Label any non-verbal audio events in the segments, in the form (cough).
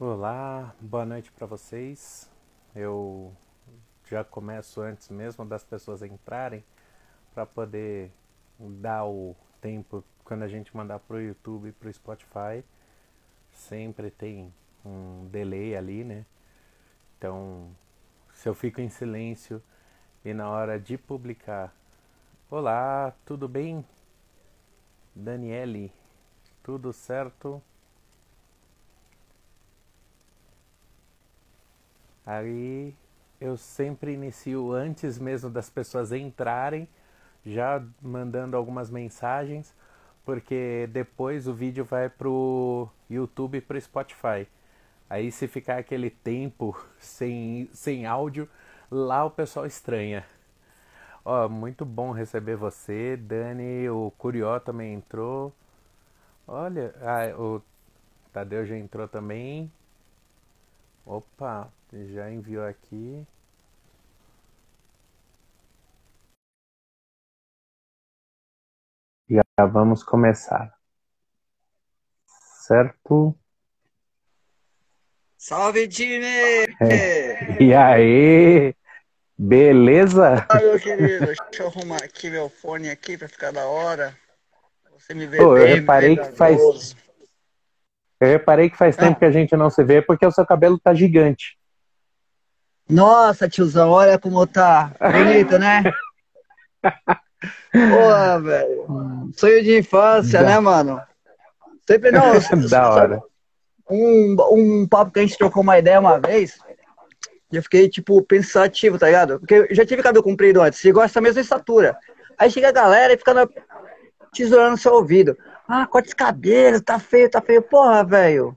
Olá, boa noite para vocês. Eu já começo antes mesmo das pessoas entrarem para poder dar o tempo quando a gente mandar pro YouTube e pro Spotify. Sempre tem um delay ali, né? Então, se eu fico em silêncio e na hora de publicar, olá, tudo bem? Daniele, tudo certo? Aí eu sempre inicio antes mesmo das pessoas entrarem, já mandando algumas mensagens, porque depois o vídeo vai pro YouTube e pro Spotify. Aí se ficar aquele tempo (laughs) sem, sem áudio, lá o pessoal estranha. Ó, muito bom receber você, Dani, o Curió também entrou. Olha, ah, o Tadeu já entrou também. Opa, já enviou aqui. Já vamos começar. Certo? Salve, time! É. E aí? Beleza? Ah, meu querido, deixa eu arrumar aqui meu fone aqui pra ficar da hora. Você me vê Pô, eu bem, reparei que faz-. Eu reparei que faz tempo que a gente não se vê porque o seu cabelo tá gigante. Nossa, tiozão, olha como tá. Bonito, né? (laughs) Porra, velho. Sonho de infância, Da- né, mano? Sempre não. (laughs) da hora. Um, um papo que a gente trocou uma ideia uma vez. E eu fiquei, tipo, pensativo, tá ligado? Porque eu já tive cabelo comprido antes, e gosta da mesma estatura. Aí chega a galera e fica na... tesourando seu ouvido. Ah, corta esse cabelo, tá feio, tá feio. Porra, velho.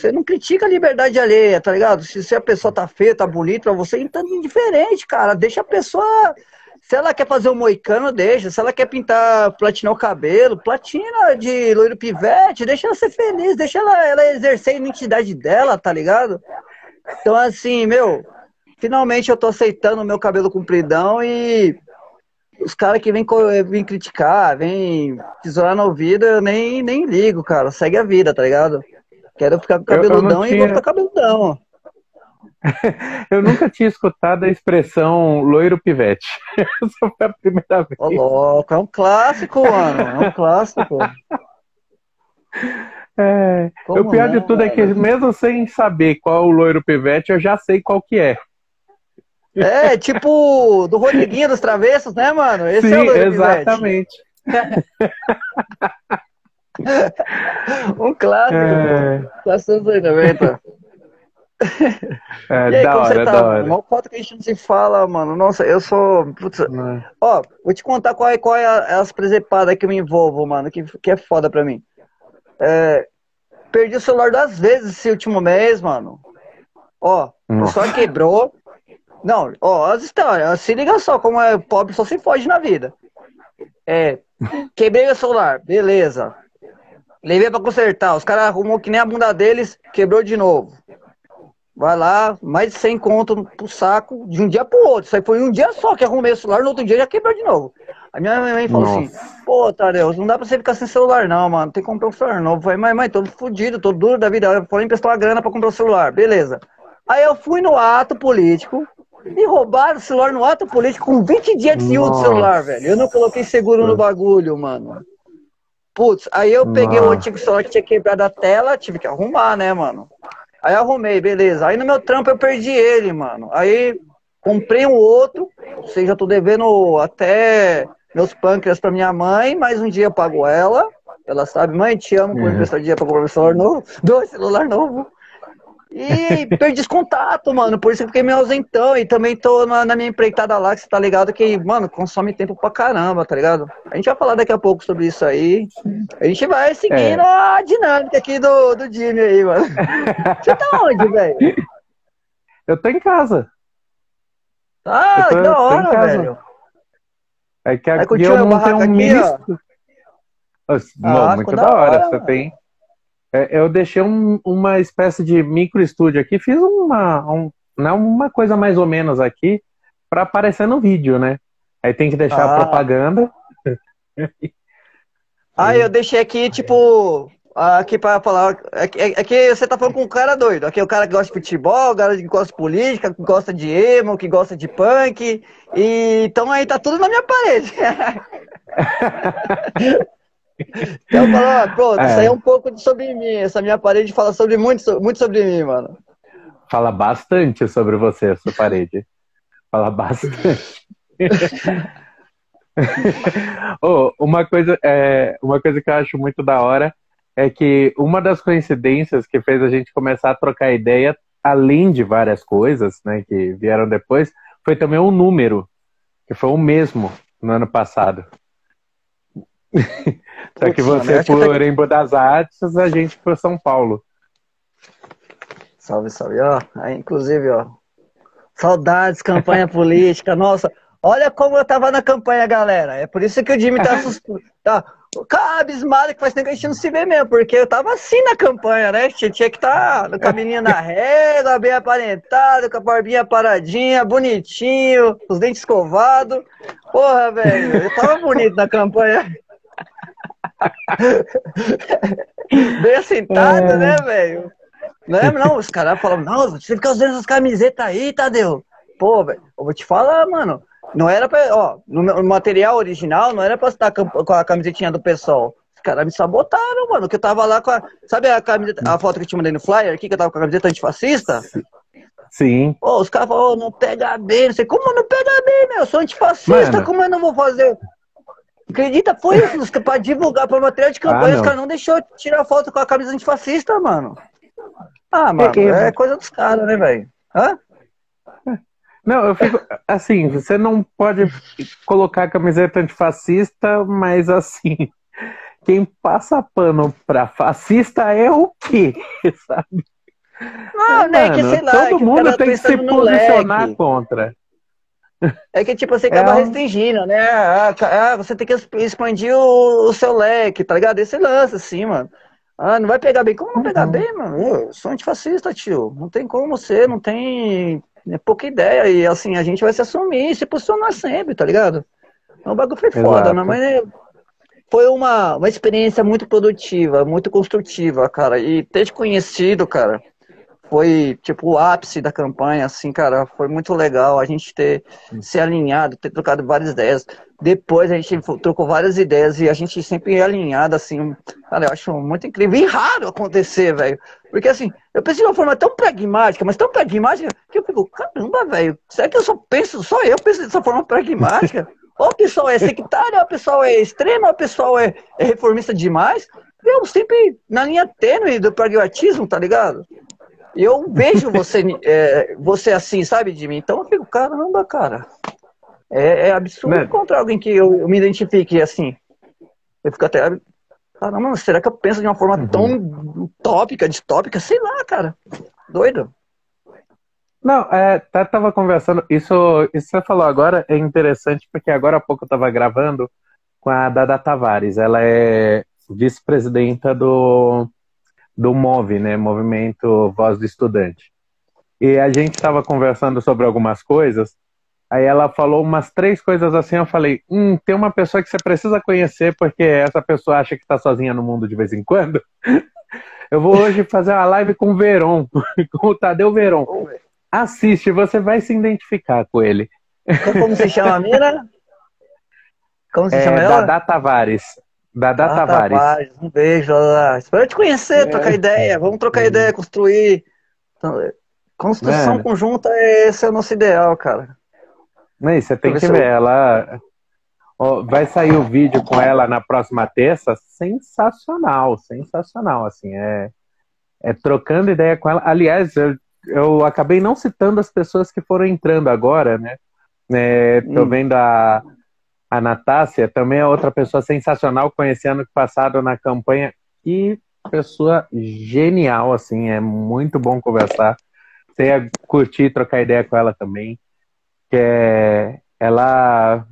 Você não critica a liberdade alheia, tá ligado? Se, se a pessoa tá feia, tá bonita, você então é indiferente, cara. Deixa a pessoa. Se ela quer fazer um moicano, deixa. Se ela quer pintar, platinar o cabelo, platina de loiro pivete, deixa ela ser feliz, deixa ela, ela exercer a identidade dela, tá ligado? Então, assim, meu, finalmente eu tô aceitando o meu cabelo compridão e os caras que vêm vem criticar, vêm tesourar no ouvido, eu nem, nem ligo, cara. Segue a vida, tá ligado? Quero ficar com Eu- eu não cabeludão e tinha- vou ficar cabeludão. (laughs) Eu nunca tinha escutado a expressão loiro pivete. (laughs) Essa foi a primeira vez. Ô, louco, é um clássico, mano. É um clássico. É, Como o pior não, de tudo é que velho? mesmo sem saber qual o loiro pivete, eu já sei qual que é. É, tipo do Rodriguinho dos Travessos, né, mano? Esse Sim, é o loiro pivete. exatamente. (laughs) (laughs) Um clássico, É. Clássico dos anos 90. é, (laughs) E aí, da como hora, você da tá? hora. Mal foto que a gente não se fala, mano. Nossa, eu sou. Putz, Né? Ó, vou te contar qual é, qual é a- as presepadas que eu me envolvo, mano, que, que é foda pra mim. É, perdi o celular duas vezes esse último mês, mano. Ó, o Nossa. celular quebrou. Não, ó, as histórias, se liga só, como é pobre, só se foge na vida. É, quebrei o celular, beleza. Levei pra consertar, os caras arrumou que nem a bunda deles, quebrou de novo. Vai lá, mais de 100 conto pro saco, de um dia pro outro. Isso aí foi um dia só que arrumei o celular, no outro dia já quebrou de novo. A minha mãe falou Nossa. assim, pô, Tadeu, não dá pra você ficar sem celular não, mano, tem que comprar um celular novo. Eu falei, mãe, mãe, tô fudido, tô duro da vida. Eu falei, emprestar uma grana pra comprar o celular, beleza. Aí eu fui no ato político, me roubaram o celular no ato político com 20 dias de uso do celular, velho. Eu não coloquei seguro no bagulho, mano. Putz, aí eu peguei o antigo celular que tinha quebrado a tela, tive que arrumar, né, mano? Aí arrumei, beleza. Aí no meu trampo eu perdi ele, mano. Aí comprei um outro, ou seja, já tô devendo até meus pâncreas pra minha mãe, mas um dia eu pago ela. Ela sabe, mãe, te amo por Uhum. emprestar dinheiro pra comprar celular novo. (laughs) Dois celular novo. E perdi esse contato, mano. Por isso que eu fiquei meio ausentão. E também tô na, na minha empreitada lá, que você tá ligado que, mano, consome tempo pra caramba, tá ligado? A gente vai falar daqui a pouco sobre isso aí. A gente vai seguindo a dinâmica aqui do, do Jimmy aí, mano. (laughs) Você tá onde, velho? Eu tô em casa. Ah, tô- que da hora, velho. É que aqui eu montei um aqui, mini. ó? Nossa, Ah, não, muito da hora. hora, Você tem. É, eu deixei um- uma espécie de micro estúdio aqui, fiz uma, um, né, uma coisa mais ou menos aqui para aparecer no vídeo, né? Aí tem que deixar Ah. a propaganda. (laughs) Ah, eu deixei aqui, tipo, aqui para falar. Aqui, aqui você tá falando com um cara doido. Aqui é o cara que gosta de futebol, o cara que gosta de política, que gosta de emo, que gosta de punk. E então aí tá tudo na minha parede. (laughs) então falou, pronto, é. isso aí é um pouco sobre mim. Essa minha parede fala sobre muito, muito sobre mim, mano. Fala bastante sobre você, essa parede. Fala bastante. (laughs) oh, uma, coisa, é, uma coisa que eu acho muito da hora é que uma das coincidências que fez a gente começar a trocar ideia, além de várias coisas né, que vieram depois, foi também um número, que foi o mesmo no ano passado. (laughs) Só que você por Embo das Artes, a gente por São Paulo. Salve, salve. Ó, aí, inclusive, ó. Saudades, campanha (laughs) política. Nossa, olha como eu tava na campanha, galera. É por isso que o Jimmy tá (laughs) assustado. Tá, Cara, abismado que faz tempo que a gente não se vê mesmo, porque eu tava assim na campanha, né? Tinha, tinha que estar tá no caminho na régua, bem aparentado, com a barbinha paradinha, bonitinho, os dentes escovados. Porra, velho, eu tava bonito na campanha. (laughs) bem assentado, é. né, velho? Não não, os caras falam, não, você fica usando essas camisetas aí, Tadeu. Pô, velho, eu vou te falar, mano. Não era pra. Ó, no material original não era pra estar com a camisetinha do pessoal. Os caras me sabotaram, mano. Que eu tava lá com a. Sabe a, camiseta, a foto que eu te mandei no flyer aqui, que eu tava com a camiseta antifascista? Sim. Pô, os caras falaram, oh, não pega bem, não sei. Como não pega bem, meu? Eu sou antifascista, mano. como eu não vou fazer? Acredita, foi isso, pra divulgar para material de campanha, ah, os caras não deixou tirar foto com a camisa antifascista, mano. Ah, mano, é coisa dos caras, né, velho? Hã? Não, eu fico. Assim, você não pode colocar a camiseta antifascista, mas assim. Quem passa pano pra fascista é o quê? (laughs) Sabe? Não, né, que sei lá. Todo mundo tem que se posicionar leque. contra. (laughs) É que, tipo, você acaba é restringindo, né? Ah, ah, você tem que expandir o, seu leque, tá ligado? Esse lance, assim, mano. Ah, não vai pegar bem. Como não pegar uhum. bem, mano? Eu sou antifascista, tio. Não tem como ser, não tem é pouca ideia. E assim, a gente vai se assumir e se posicionar sempre, tá ligado? O bagulho foi foda, né? Mas foi uma, uma experiência muito produtiva, muito construtiva, cara. E ter te conhecido, cara, foi tipo o ápice da campanha, assim, cara, foi muito legal a gente ter se alinhado, ter trocado várias ideias. Depois a gente trocou várias ideias e a gente sempre alinhado, assim, cara, eu acho muito incrível e raro acontecer, velho. Porque assim, eu pensei de uma forma tão pragmática, mas tão pragmática, que eu fico, caramba, velho, será que eu só penso, só eu penso dessa forma pragmática? ou o pessoal é sectário, ou o pessoal é extremo, ou o pessoal é, é reformista demais. Eu sempre na linha tênue do pragmatismo, tá ligado? Eu vejo você, é, você assim, sabe, de mim. Então eu fico, caramba, cara. É, é absurdo né? encontrar alguém que eu, eu, me identifique assim. Eu fico até. Caramba, será que eu penso de uma forma uhum. tão utópica, distópica? Sei lá, cara. Doido. Não, é, tá, tava conversando. Isso, isso que você falou agora é interessante, porque agora há pouco eu tava gravando com a Dada Tavares. Ela é vice-presidenta do, do MOVE, né? Movimento Voz do Estudante. E a gente estava conversando sobre algumas coisas. Aí ela falou umas três coisas assim. Eu falei: hum, tem uma pessoa que você precisa conhecer, porque essa pessoa acha que está sozinha no mundo de vez em quando. (laughs) Eu vou hoje fazer uma live com o Veron, (laughs) com o Tadeu Veron. Assiste, você vai se identificar com ele. Como se chama a mina? (laughs) Como se é, chama ela? Dada Tavares. Dadá ah, Tavares. Tavares. Um beijo, lá. Espero te conhecer, é. trocar ideia. Vamos trocar é. ideia, construir. Então, construção Mano. conjunta, esse é o nosso ideal, cara. Não, você tem que ver. Eu... Ela. vai sair o vídeo com ela na próxima terça. Sensacional, sensacional. Assim, é, é trocando ideia com ela. Aliás, eu, eu acabei não citando as pessoas que foram entrando agora, né? É, tô hum. vendo a a Natácia também é outra pessoa sensacional, conheci ano passado na campanha. E pessoa genial, assim, é muito bom conversar. Você ia curtir, trocar ideia com ela também. Que é, ela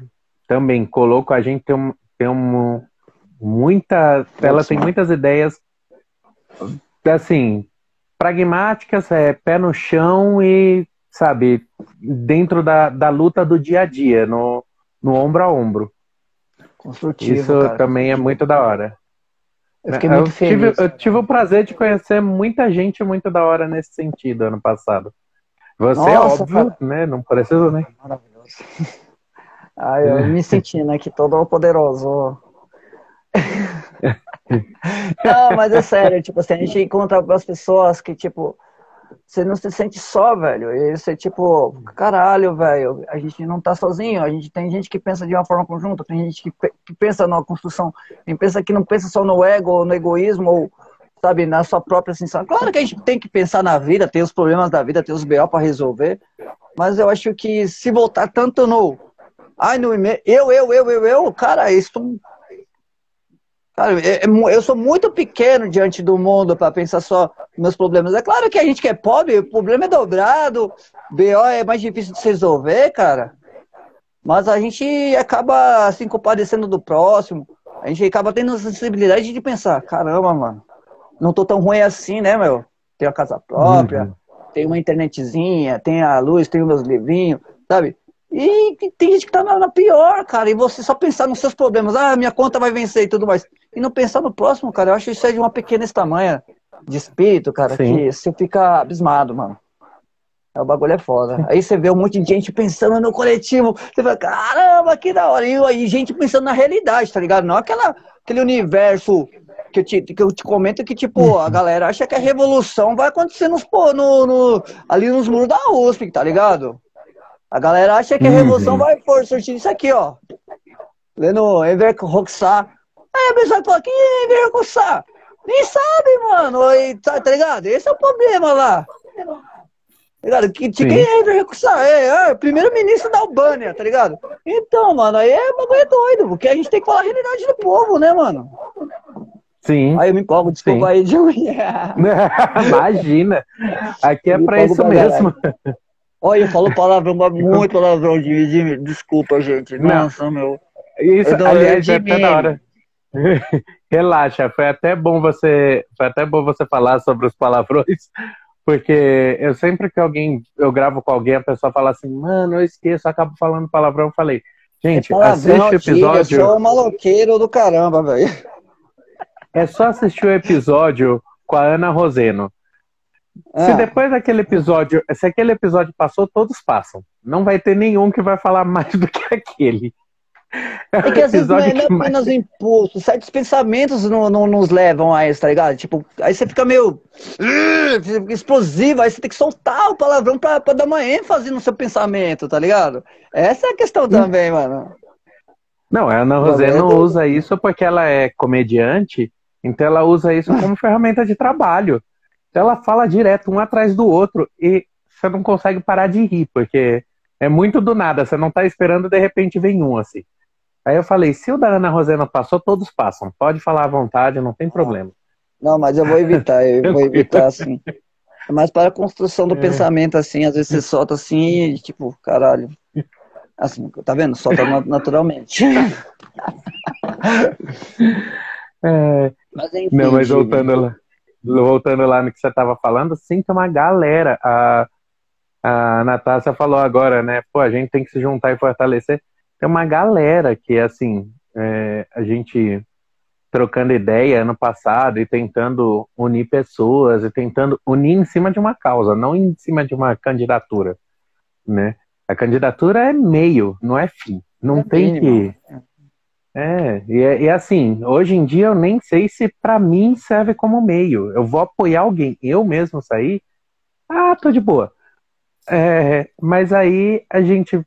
também colou com a gente, tem, um, tem um, muita. Ela tem muitas ideias, assim, pragmáticas, é pé no chão e, sabe, dentro da, da luta do dia a dia. No, no ombro a ombro. Construtivo. Isso cara. também é muito da hora. Eu fiquei muito eu feliz. Tive, eu tive o prazer de conhecer muita gente muito da hora nesse sentido ano passado. Você, Nossa, óbvio, né? Não precisa, né? (laughs) Maravilhoso. Ai, eu me sentindo aqui todo poderoso. (laughs) Não, mas é sério, tipo assim, a gente encontra as pessoas que, tipo, você não se sente só, velho. E você, tipo, caralho, velho, a gente não tá sozinho. A gente tem gente que pensa de uma forma conjunta, tem gente que, que pensa na construção, tem pensa que não pensa só no ego, ou no egoísmo, ou, sabe, na sua própria sensação. Claro que a gente tem que pensar na vida, tem os problemas da vida, tem os BO para resolver, mas eu acho que se voltar tanto no. Ai, no eu, eu, eu, eu, eu, cara, isso eu sou muito pequeno diante do mundo para pensar só meus problemas. É claro que a gente que é pobre, o problema é dobrado, BO é mais difícil de se resolver, cara. Mas a gente acaba se compadecendo do próximo. A gente acaba tendo a sensibilidade de pensar, caramba, mano, não tô tão ruim assim, né, meu? Tenho a casa própria, uhum. tenho uma internetzinha, tenho a luz, tenho meus livrinhos, sabe? E tem gente que tá na, pior, cara, e você só pensar nos seus problemas, ah, minha conta vai vencer e tudo mais, e não pensar no próximo, cara, eu acho isso é de uma pequena tamanha de espírito, cara, Sim. que você fica abismado, mano. O bagulho é foda. Aí você vê um monte de gente pensando no coletivo, você fala, caramba, que da hora. E aí gente pensando na realidade, tá ligado? Não aquela, aquele universo que eu, te, que eu te comento que, tipo, a galera acha que a revolução vai acontecer nos, no, no, ali nos muros da USP, tá ligado? A galera acha que a revolução uhum. vai por surtir isso aqui, ó. Lendo Enver Roxar. Aí a pessoa fala, quem é Enver Roxar? Nem sabe, mano. E, tá, tá, ligado? Esse é o problema lá. Tá ligado? Que, quem é Enver Roxar? É, é primeiro-ministro da Albânia, tá ligado? Então, mano, aí é bagulho é doido, porque a gente tem que falar a realidade do povo, né, mano? Sim. Aí eu me empolgo, desculpa Sim. aí de (laughs) Imagina. Aqui é pra isso mesmo. Olha, eu falo palavrão, muito palavrão, Jimmy. Desculpa, gente. Nossa, não. meu. Isso, aliás, é até da hora. (laughs) Relaxa, foi até bom você, foi até bom você falar sobre os palavrões, porque eu sempre que alguém, eu gravo com alguém, a pessoa fala assim, mano, eu esqueço, eu acabo falando palavrão, eu falei, gente, é assiste o episódio. Eu sou um maloqueiro do caramba, velho. É só assistir o episódio com a Ana Roseno. Se ah. depois daquele episódio, se aquele episódio passou, todos passam. Não vai ter nenhum que vai falar mais do que aquele. É, é que às vezes não é, não é apenas o impulso, certos pensamentos não, não nos levam a isso, tá ligado? Tipo, aí você fica meio explosivo, aí você tem que soltar o palavrão pra, pra dar uma ênfase no seu pensamento, tá ligado? Essa é a questão hum. também, mano. Não, a Ana Rosé não usa isso porque ela é comediante, então ela usa isso como (laughs) ferramenta de trabalho. Então ela fala direto, um atrás do outro, e você não consegue parar de rir, porque é muito do nada, você não tá esperando, de repente vem um assim. Aí eu falei, se o da Ana Rosena passou, todos passam. Pode falar à vontade, não tem problema. Não, mas eu vou evitar, eu vou (laughs) evitar assim. É mais para a construção do é. pensamento, assim, às vezes você solta assim, e, tipo, caralho. Assim, tá vendo? Solta naturalmente. (laughs) É... Mas enfim, não, mas voltando lá voltando lá no que você estava falando, sim, tem uma galera. A, a Natácia falou agora, né? Pô, a gente tem que se juntar e fortalecer. Tem uma galera que, assim, é, a gente trocando ideia ano passado e tentando unir pessoas e tentando unir em cima de uma causa, não em cima de uma candidatura, né? A candidatura é meio, não é fim. Não é tem mínimo. que é, e, é, e assim, hoje em dia eu nem sei se para mim serve como meio. Eu vou apoiar alguém, eu mesmo sair, ah, tô de boa. É, mas aí a gente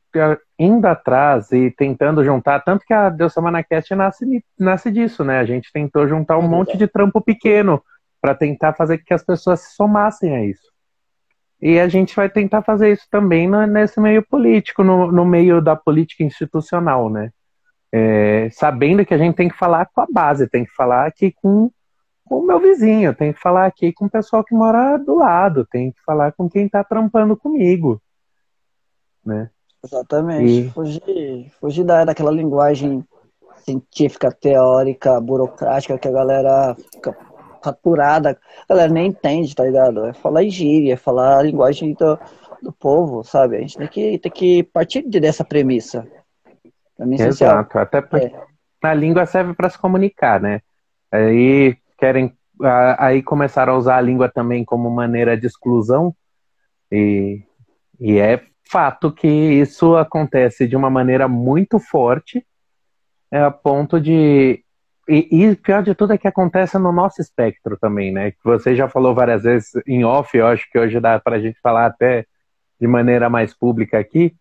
indo atrás e tentando juntar, tanto que a Deus Semana Cast nasce, nasce disso, né? A gente tentou juntar um monte de trampo pequeno para tentar fazer que as pessoas se somassem a isso. E a gente vai tentar fazer isso também nesse meio político, no, no meio da política institucional, né? é, sabendo que a gente tem que falar com a base, tem que falar aqui com, com o meu vizinho, tem que falar aqui com o pessoal que mora do lado, tem que falar com quem está trampando comigo, né? Exatamente. E... Fugir, fugir da, daquela linguagem científica, teórica, burocrática que a galera fica faturada, a galera nem entende, tá ligado? É falar gíria, é falar a linguagem do, do povo, sabe? A gente tem que, tem que partir dessa premissa. Exato, até porque é. a língua serve para se comunicar, né? Aí querem aí começaram a usar a língua também como maneira de exclusão e, e é fato que isso acontece de uma maneira muito forte é a ponto de e, e pior de tudo é que acontece no nosso espectro também, né? Que você já falou várias vezes em off, eu acho que hoje dá para a gente falar até de maneira mais pública aqui,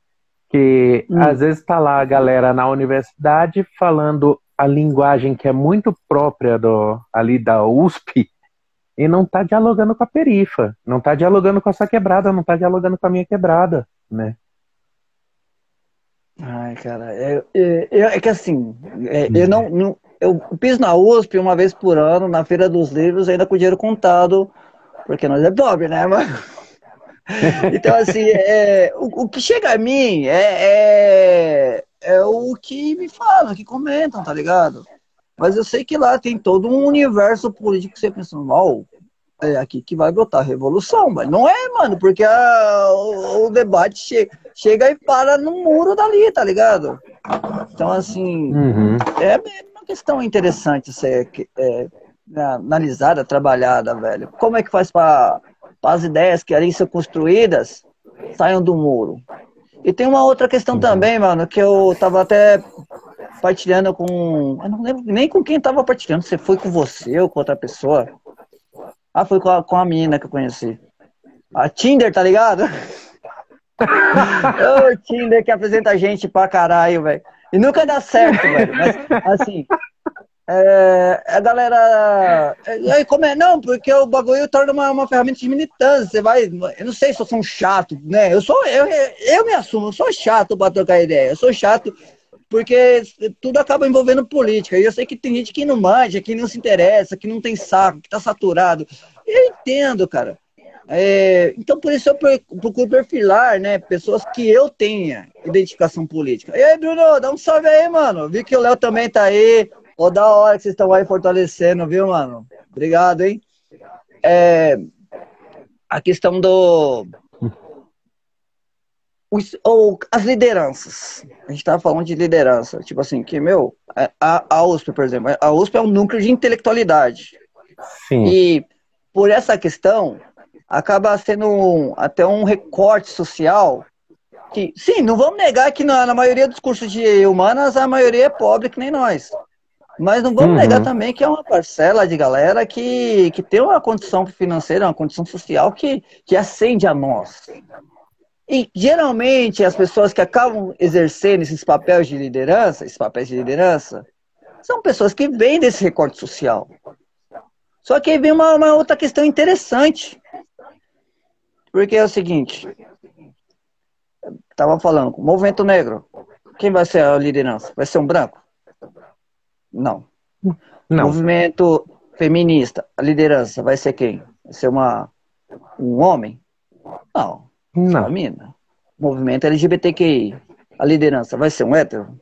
que hum. às vezes está lá a galera na universidade falando a linguagem que é muito própria do, ali da USP e não está dialogando com a perifa, não está dialogando com a sua quebrada, não está dialogando com a minha quebrada, né? Ai, cara, é, é, é, é que assim, é, eu não, não, eu piso na USP uma vez por ano, na Feira dos Livros, ainda com dinheiro contado, porque nós é pobre, né, mano? (laughs) Então, assim, é, o, o, que chega a mim é, é, é, o que me falam, que comentam, tá ligado? Mas eu sei que lá tem todo um universo político que você pensa, é aqui que vai brotar a revolução, mas não é, mano, porque a, o, o, debate che, chega e para no muro dali, tá ligado? Então, assim, uhum. é uma questão interessante ser é, analisada, trabalhada, velho. Como é que faz para as ideias que ali são construídas saiam do muro? E tem uma outra questão uhum. também, mano, que eu tava até partilhando com. Eu não lembro nem com quem tava partilhando, se foi com você ou com outra pessoa. Ah, foi com a, com a menina que eu conheci. A Tinder, tá ligado? (laughs) o Tinder que apresenta a gente pra caralho, velho. E nunca dá certo, velho. Mas, assim, é, a galera. E aí, como é? Não, porque o bagulho torna uma, uma ferramenta de militância. Você vai. Eu não sei se eu sou um chato, né? Eu sou. Eu, eu me assumo, eu sou chato pra trocar ideia. Eu sou chato porque tudo acaba envolvendo política. E eu sei que tem gente que não manja, que não se interessa, que não tem saco, que tá saturado. Eu entendo, cara. É, então, por isso eu procuro perfilar, né, pessoas que eu tenha identificação política. E aí, Bruno, dá um salve aí, mano. Vi que o Léo também tá aí. Ó, da hora que vocês estão aí fortalecendo, viu, mano? Obrigado, hein? É, a questão do os, ou as lideranças. A gente estava falando de liderança. Tipo assim, que, meu, a, a USP, por exemplo, a USP é um núcleo de intelectualidade. Sim. E por essa questão, acaba sendo um, até um recorte social que, sim, não vamos negar que na, na, maioria dos cursos de humanas a maioria é pobre que nem nós. Mas não vamos uhum. negar também que é uma parcela de galera que, que tem uma condição financeira, uma condição social que, que acende a nós. E geralmente as pessoas que acabam exercendo esses papéis de liderança, esses papéis de liderança, são pessoas que vêm desse recorte social. Só que aí vem uma, uma outra questão interessante. Porque é o seguinte, estava falando, movimento negro, quem vai ser a liderança? Vai ser um branco? Não. Não. Movimento feminista, a liderança vai ser quem? Vai ser uma, um homem? Não. Não. mina. Movimento LGBTQI. A liderança vai ser um hétero?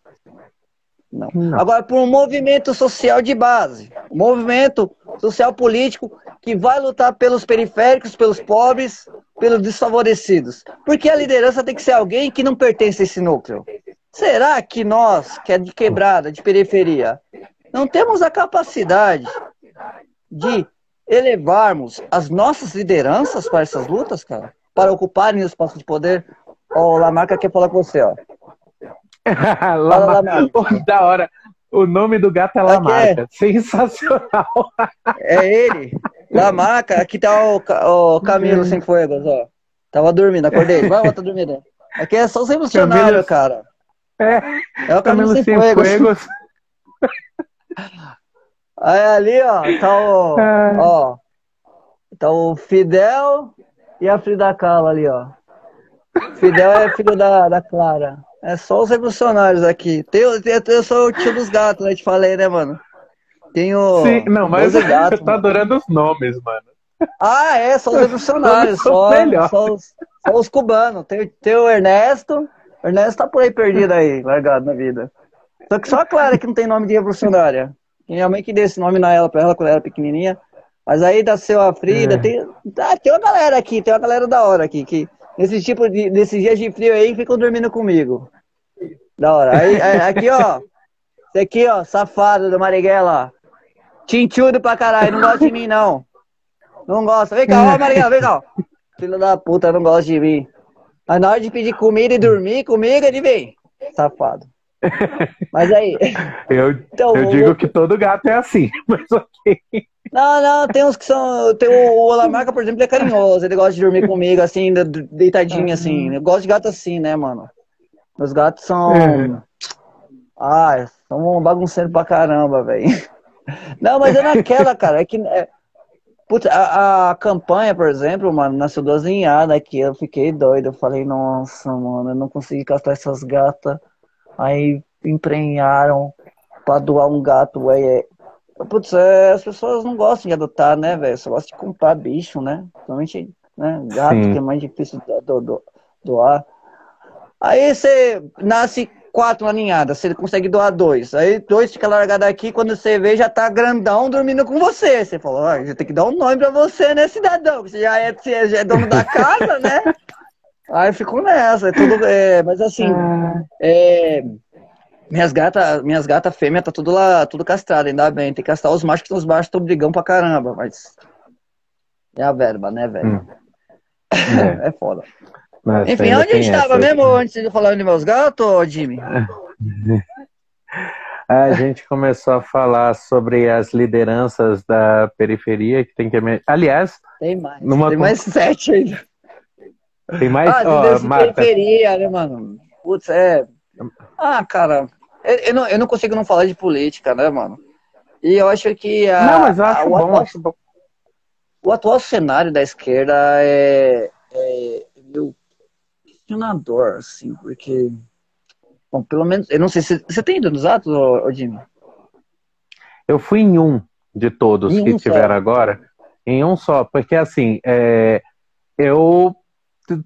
Não. Não. Agora, por um movimento social de base, um movimento social político que vai lutar pelos periféricos, pelos pobres, pelos desfavorecidos. Porque a liderança tem que ser alguém que não pertence a esse núcleo. Será que nós, que é de quebrada, de periferia, não temos a capacidade de elevarmos as nossas lideranças para essas lutas, cara? Para ocuparem o espaço de poder. Ó, o Lamarca quer falar com você, ó. (laughs) Lamar... Lamarca. Da hora. O nome do gato é Lamarca. É. Sensacional. É ele. Lamarca. Aqui tá o, o Camilo sem fuegos, ó. Tava dormindo, acordei. Vai, volta dormindo. Aqui é só os revolucionários, Camilo... cara. É, é o Camilo, Camilo sem, sem fuegos. fuegos. Aí ali, ó, tá o. É. (laughs) Ó. Tá o Fidel, e a Frida Kahlo ali, ó. Fidel é filho da, da Clara. É só os revolucionários aqui. Tem, tem, eu sou o tio dos gatos, né? Te falei, né, mano? Tenho. Sim, não, mas você (laughs) tá adorando os nomes, mano. Ah, é, são os revolucionários. (laughs) só, só, os, só os cubanos. Tem, tem o Ernesto. O Ernesto tá por aí perdido aí, largado na vida. Só que só a Clara que não tem nome de revolucionária. Minha mãe que deu esse nome na ela pra ela quando ela era pequenininha. Mas aí da seu Frida, é. tem, ah, tem uma galera aqui, tem uma galera da hora aqui, que nesse tipo de, nesses dias de frio aí ficam dormindo comigo. Da hora. Aí, aqui, ó. Esse aqui, ó, safado do Marighella. Tintudo pra caralho, não gosta de mim, não. Não gosta. Vem cá, ó, Maria, vem cá. Filho da puta, não gosta de mim. Mas na hora de pedir comida e dormir comigo, ele vem. Safado. Mas aí. (laughs) Eu, então, eu digo que todo gato é assim, (laughs) mas ok. Não, não, tem uns que são. Tem o, o Olamarca, por exemplo, ele é carinhoso, ele gosta de dormir comigo, assim, deitadinho, assim. Eu gosto de gato assim, né, mano? Meus gatos são. É. Ai, são bagunceiros pra caramba, velho. Não, mas é naquela, cara. É que. É... Putz, a, a, campanha, por exemplo, mano, nasceu duas linhadas aqui. Eu fiquei doido. Eu falei, nossa, mano, eu não consegui castrar essas gatas. Aí emprenharam pra doar um gato, velho. Putz, é, as pessoas não gostam de adotar, né, velho? Só gostam de comprar bicho, né? Principalmente né, gato, Sim. que é mais difícil do, do, doar. Aí você nasce quatro na ninhada, você consegue doar dois. Aí dois fica largado aqui, quando você vê, já tá grandão dormindo com você. Você falou, ah, já tem que dar um nome pra você, né, cidadão? Você já é, você já é dono da casa, né? (laughs) Aí eu fico nessa, é tudo. É, mas assim, ah. é, minhas gatas, minhas gatas fêmeas tá tudo lá, tudo castrado, ainda bem. Tem que castrar os machos, que os machos estão brigando pra caramba, mas. É a verba, né, velho? Hum. É. (laughs) é foda. Mas Enfim, onde a gente tava mesmo antes de falar de meus gatos, Jimmy? (laughs) A gente começou a falar sobre as lideranças da periferia que tem que. Aliás, tem mais. Numa... Tem mais sete ainda. Tem mais. Ah, oh, Marta. periferia, né, mano? Putz, é. Ah, cara, eu não, eu não consigo não falar de política, né, mano? E eu acho que. A, não, mas eu acho a, bom, atual, acho bom. O atual cenário da esquerda é, é meio questionador, assim, porque. Bom, pelo menos. Eu não sei se. Você tem ido nos atos, ô, Jimmy? Eu fui em um de todos em que um tiveram só. agora. Em um só, porque assim, é, eu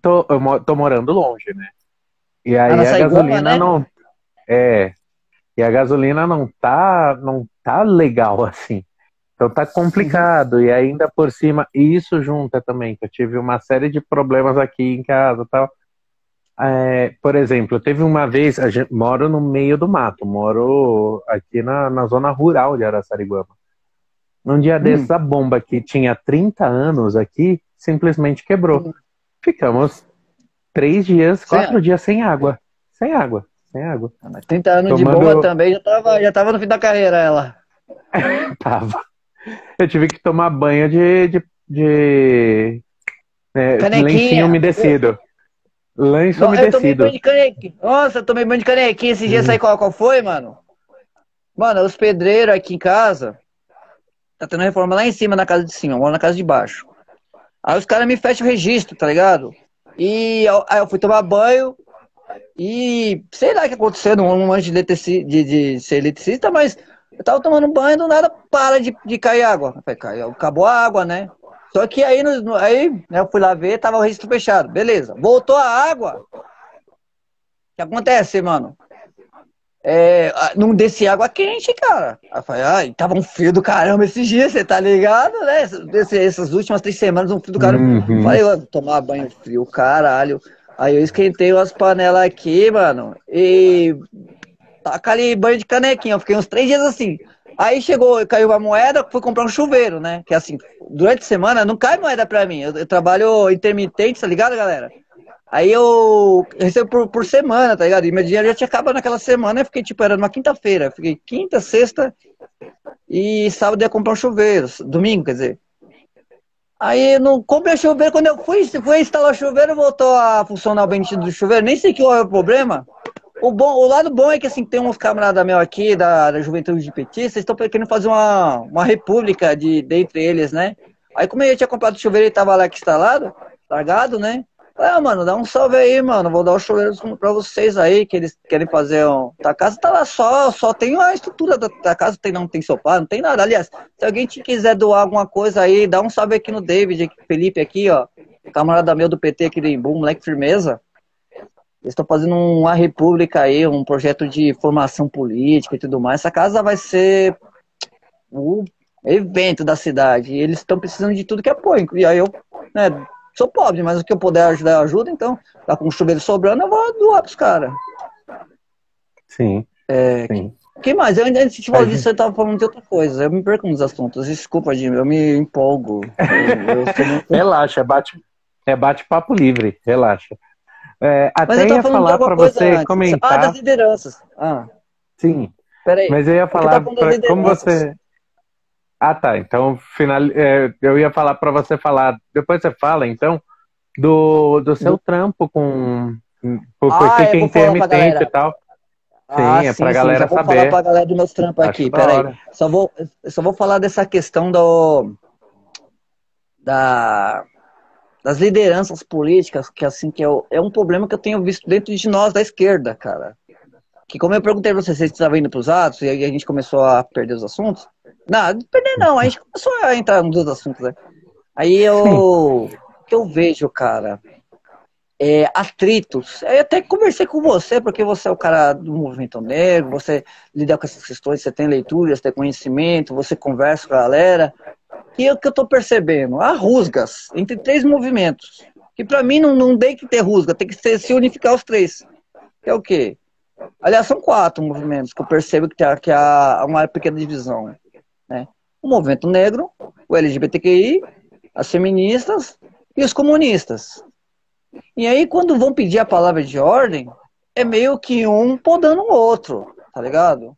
tô, eu tô morando longe, né? E aí a gasolina né? não. É. E a gasolina não tá, não tá legal (laughs) assim. Então tá complicado. E ainda por cima, e isso junta também, que eu tive uma série de problemas aqui em casa tal. É, por exemplo, teve uma vez, a gente moro no meio do mato, moro aqui na, na zona rural de Araçariguama. Num dia hum. desses, a bomba que tinha 30 anos aqui simplesmente quebrou. Hum. Ficamos três dias, quatro dias sem água. Sem água, sem água. Ah, mas 30 anos Tomando... de bomba também já tava, já tava no fim da carreira, ela. (laughs) tava. Eu tive que tomar banho de, de, de é, lencinho umedecido. Lenço umedecido. Eu tomei banho de canequinha. Nossa, eu tomei banho de canequinha esses dias, hum. qual, qual foi, mano? Mano, os pedreiros aqui em casa, tá tendo reforma lá em cima na casa de cima, eu moro na casa de baixo. Aí os caras me fecham o registro, tá ligado? E aí eu fui tomar banho e sei lá o que aconteceu, não manjo de, de, de ser eletricista, mas eu tava tomando banho e do nada para de, de cair água. Falei, caiu, acabou a água, né? Só que aí, aí né, eu fui lá ver, tava o registro fechado. Beleza. Voltou a água. O que acontece, mano? É, não descia água quente, cara. Aí eu falei, ai, tava um frio do caramba esses dias, você tá ligado, né? Esse, essas últimas três semanas, um frio do caramba. Uhum. Falei, tomar banho frio, caralho. Aí eu esquentei umas panelas aqui, mano, e taca ali banho de canequinha. Eu fiquei uns três dias assim. Aí chegou, caiu a moeda, fui comprar um chuveiro, né? Que assim, durante a semana não cai moeda pra mim. Eu, eu trabalho intermitente, tá ligado, galera? Aí eu recebo por, por semana, tá ligado? E meu dinheiro já tinha acabado naquela semana. Eu fiquei, tipo, era numa quinta-feira. Fiquei quinta, sexta e sábado ia comprar um chuveiro. Domingo, quer dizer. Aí não comprei o chuveiro. Quando eu fui, fui instalar o chuveiro, voltou a funcionar o bendito do chuveiro. Nem sei que é o problema. O, bom, o lado bom é que assim, tem uns camaradas meus aqui da, da juventude de petistas, estão querendo fazer uma, uma república de, dentre eles, né? Aí como eu tinha comprado o chuveiro e tava lá aqui instalado, largado, né? Ah, mano, dá um salve aí, mano. Vou dar os chuveiros pra vocês aí, que eles querem fazer um. A casa tá lá só, só tem a estrutura da, da casa, tem, não tem sofá, não tem nada. Aliás, se alguém te quiser doar alguma coisa aí, dá um salve aqui no David, Felipe aqui, ó. Camarada meu do PT aqui do Imbu, moleque firmeza. Eles estão fazendo uma república aí, um projeto de formação política e tudo mais. Essa casa vai ser o evento da cidade. Eles estão precisando de tudo que é apoio. E aí eu né, sou pobre, mas o que eu puder ajudar, eu ajudo. Então, tá com o chuveiro sobrando, eu vou doar pros caras. Sim. É, Sim. que mais? Eu, antes de falar disso, eu tava falando de outra coisa. Eu me perco nos assuntos. Desculpa, Jimmy, eu me empolgo. Eu, eu muito... (laughs) Relaxa, é bate, é bate-papo livre, relaxa. É, até ia falar para você antes. comentar. Ah, das lideranças. Ah. Sim. Peraí. Mas eu ia falar, pra, como você. Ah, tá. Então, final, é, eu ia falar para você falar. Depois você fala, então, do, do seu trampo com. Por, ah, que é intermitente e tal. Sim, ah, é sim, pra sim, galera vou saber. falar pra galera dos meus trampos aqui, peraí. Só vou, só vou falar dessa questão do. Da, das lideranças políticas, que assim, que é, é um problema que eu tenho visto dentro de nós da esquerda, cara. Que como eu perguntei pra vocês, vocês estavam indo pros atos, e aí a gente começou a perder os assuntos. Não, perder não, a gente começou a entrar nos assuntos, né? Aí eu. Que eu vejo, cara, é, atritos. Eu até conversei com você, porque você é o cara do movimento negro, você lida com essas questões, você tem leituras, tem conhecimento, você conversa com a galera. E o que eu tô percebendo? Há rusgas entre três movimentos. Que para mim não, não tem que ter rusga, tem que ser, se unificar os três. Que é o quê? Aliás, são quatro movimentos que eu percebo que, tem, que há uma pequena divisão. Né? O movimento negro, o LGBTQI, as feministas e os comunistas. E aí, quando vão pedir a palavra de ordem, é meio que um podando o outro, tá ligado?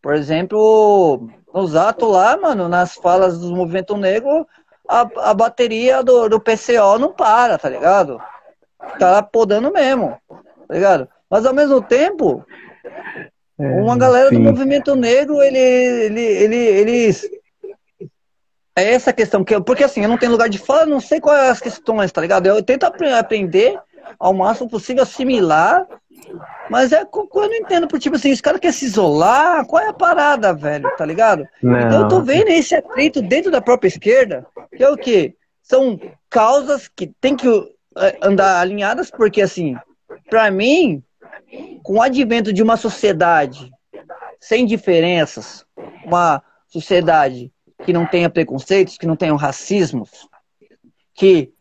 Por exemplo, nos atos lá, mano, nas falas do movimento negro, a, a bateria do, do PCO não para, tá ligado? Tá podando mesmo, tá ligado? Mas ao mesmo tempo, uma galera sim. do movimento negro, ele, ele, ele, eles é essa questão que eu, porque assim, eu não tenho lugar de fala, não sei quais as questões, tá ligado? Eu tento aprender ao máximo possível, assimilar, mas é eu não entendo, por tipo assim, os caras querem se isolar, qual é a parada, velho, tá ligado? Não. Então eu tô vendo esse atrito dentro da própria esquerda, que é o quê? São causas que tem que é, andar alinhadas, porque assim, para mim, com o advento de uma sociedade sem diferenças, uma sociedade que não tenha preconceitos, que não tenham racismos, que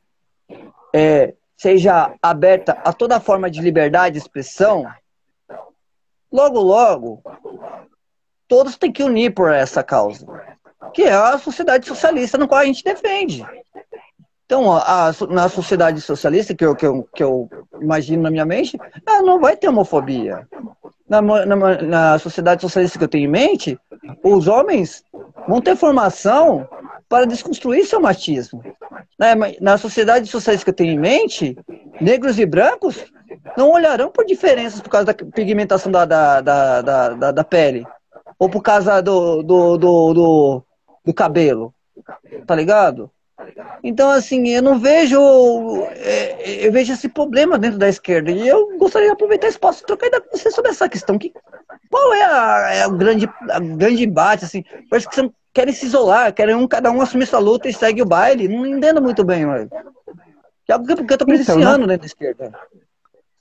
é, seja aberta a toda forma de liberdade de expressão, logo, logo, todos têm que unir por essa causa, que é a sociedade socialista no qual a gente defende. Então, a, na sociedade socialista, que eu, que, eu, que eu imagino na minha mente, não vai ter homofobia. Na, na, na sociedade socialista que eu tenho em mente, os homens vão ter formação para desconstruir seu machismo. Na, na sociedade socialista que eu tenho em mente, negros e brancos não olharão por diferenças por causa da pigmentação da, da, da, da, da pele. Ou por causa do, do, do, do, do cabelo. Tá ligado? Então, assim, eu não vejo. É, eu vejo esse problema dentro da esquerda. E eu gostaria de aproveitar esse espaço e trocar ideia com você sobre essa questão. Que, qual é, a, é o grande, a grande embate? Assim, parece que você querem se isolar, querem um, cada um assumir sua luta e segue o baile. Não entendo muito bem, mas. É algo que eu estou presenciando então, dentro da esquerda.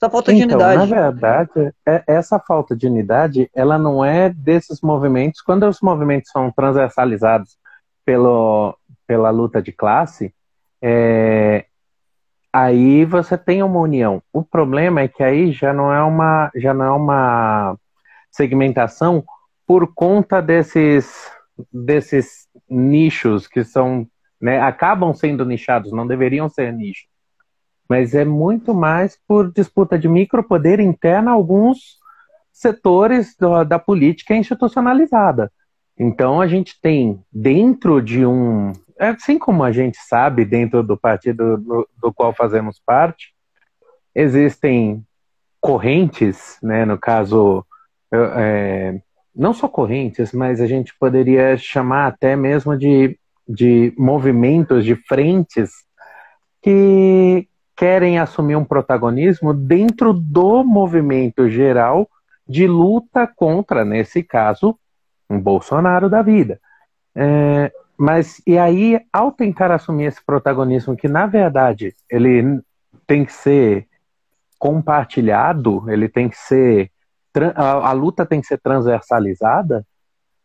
Essa falta então, de unidade. Na verdade, é, essa falta de unidade, ela não é desses movimentos. Quando os movimentos são transversalizados pelo, pela luta de classe, é, aí você tem uma união. O problema é que aí já não é uma, já não é uma segmentação por conta desses, desses nichos que são, né, acabam sendo nichados, não deveriam ser nichos. Mas é muito mais por disputa de micropoder interna a alguns setores do, da política institucionalizada. Então a gente tem dentro de um, assim como a gente sabe dentro do partido do, do qual fazemos parte, existem correntes, né, no caso, é, não só correntes, mas a gente poderia chamar até mesmo de, de movimentos, de frentes que querem assumir um protagonismo dentro do movimento geral de luta contra, nesse caso, um Bolsonaro da vida. É, mas, e aí, ao tentar assumir esse protagonismo, que na verdade ele tem que ser compartilhado, ele tem que ser. A, a luta tem que ser transversalizada,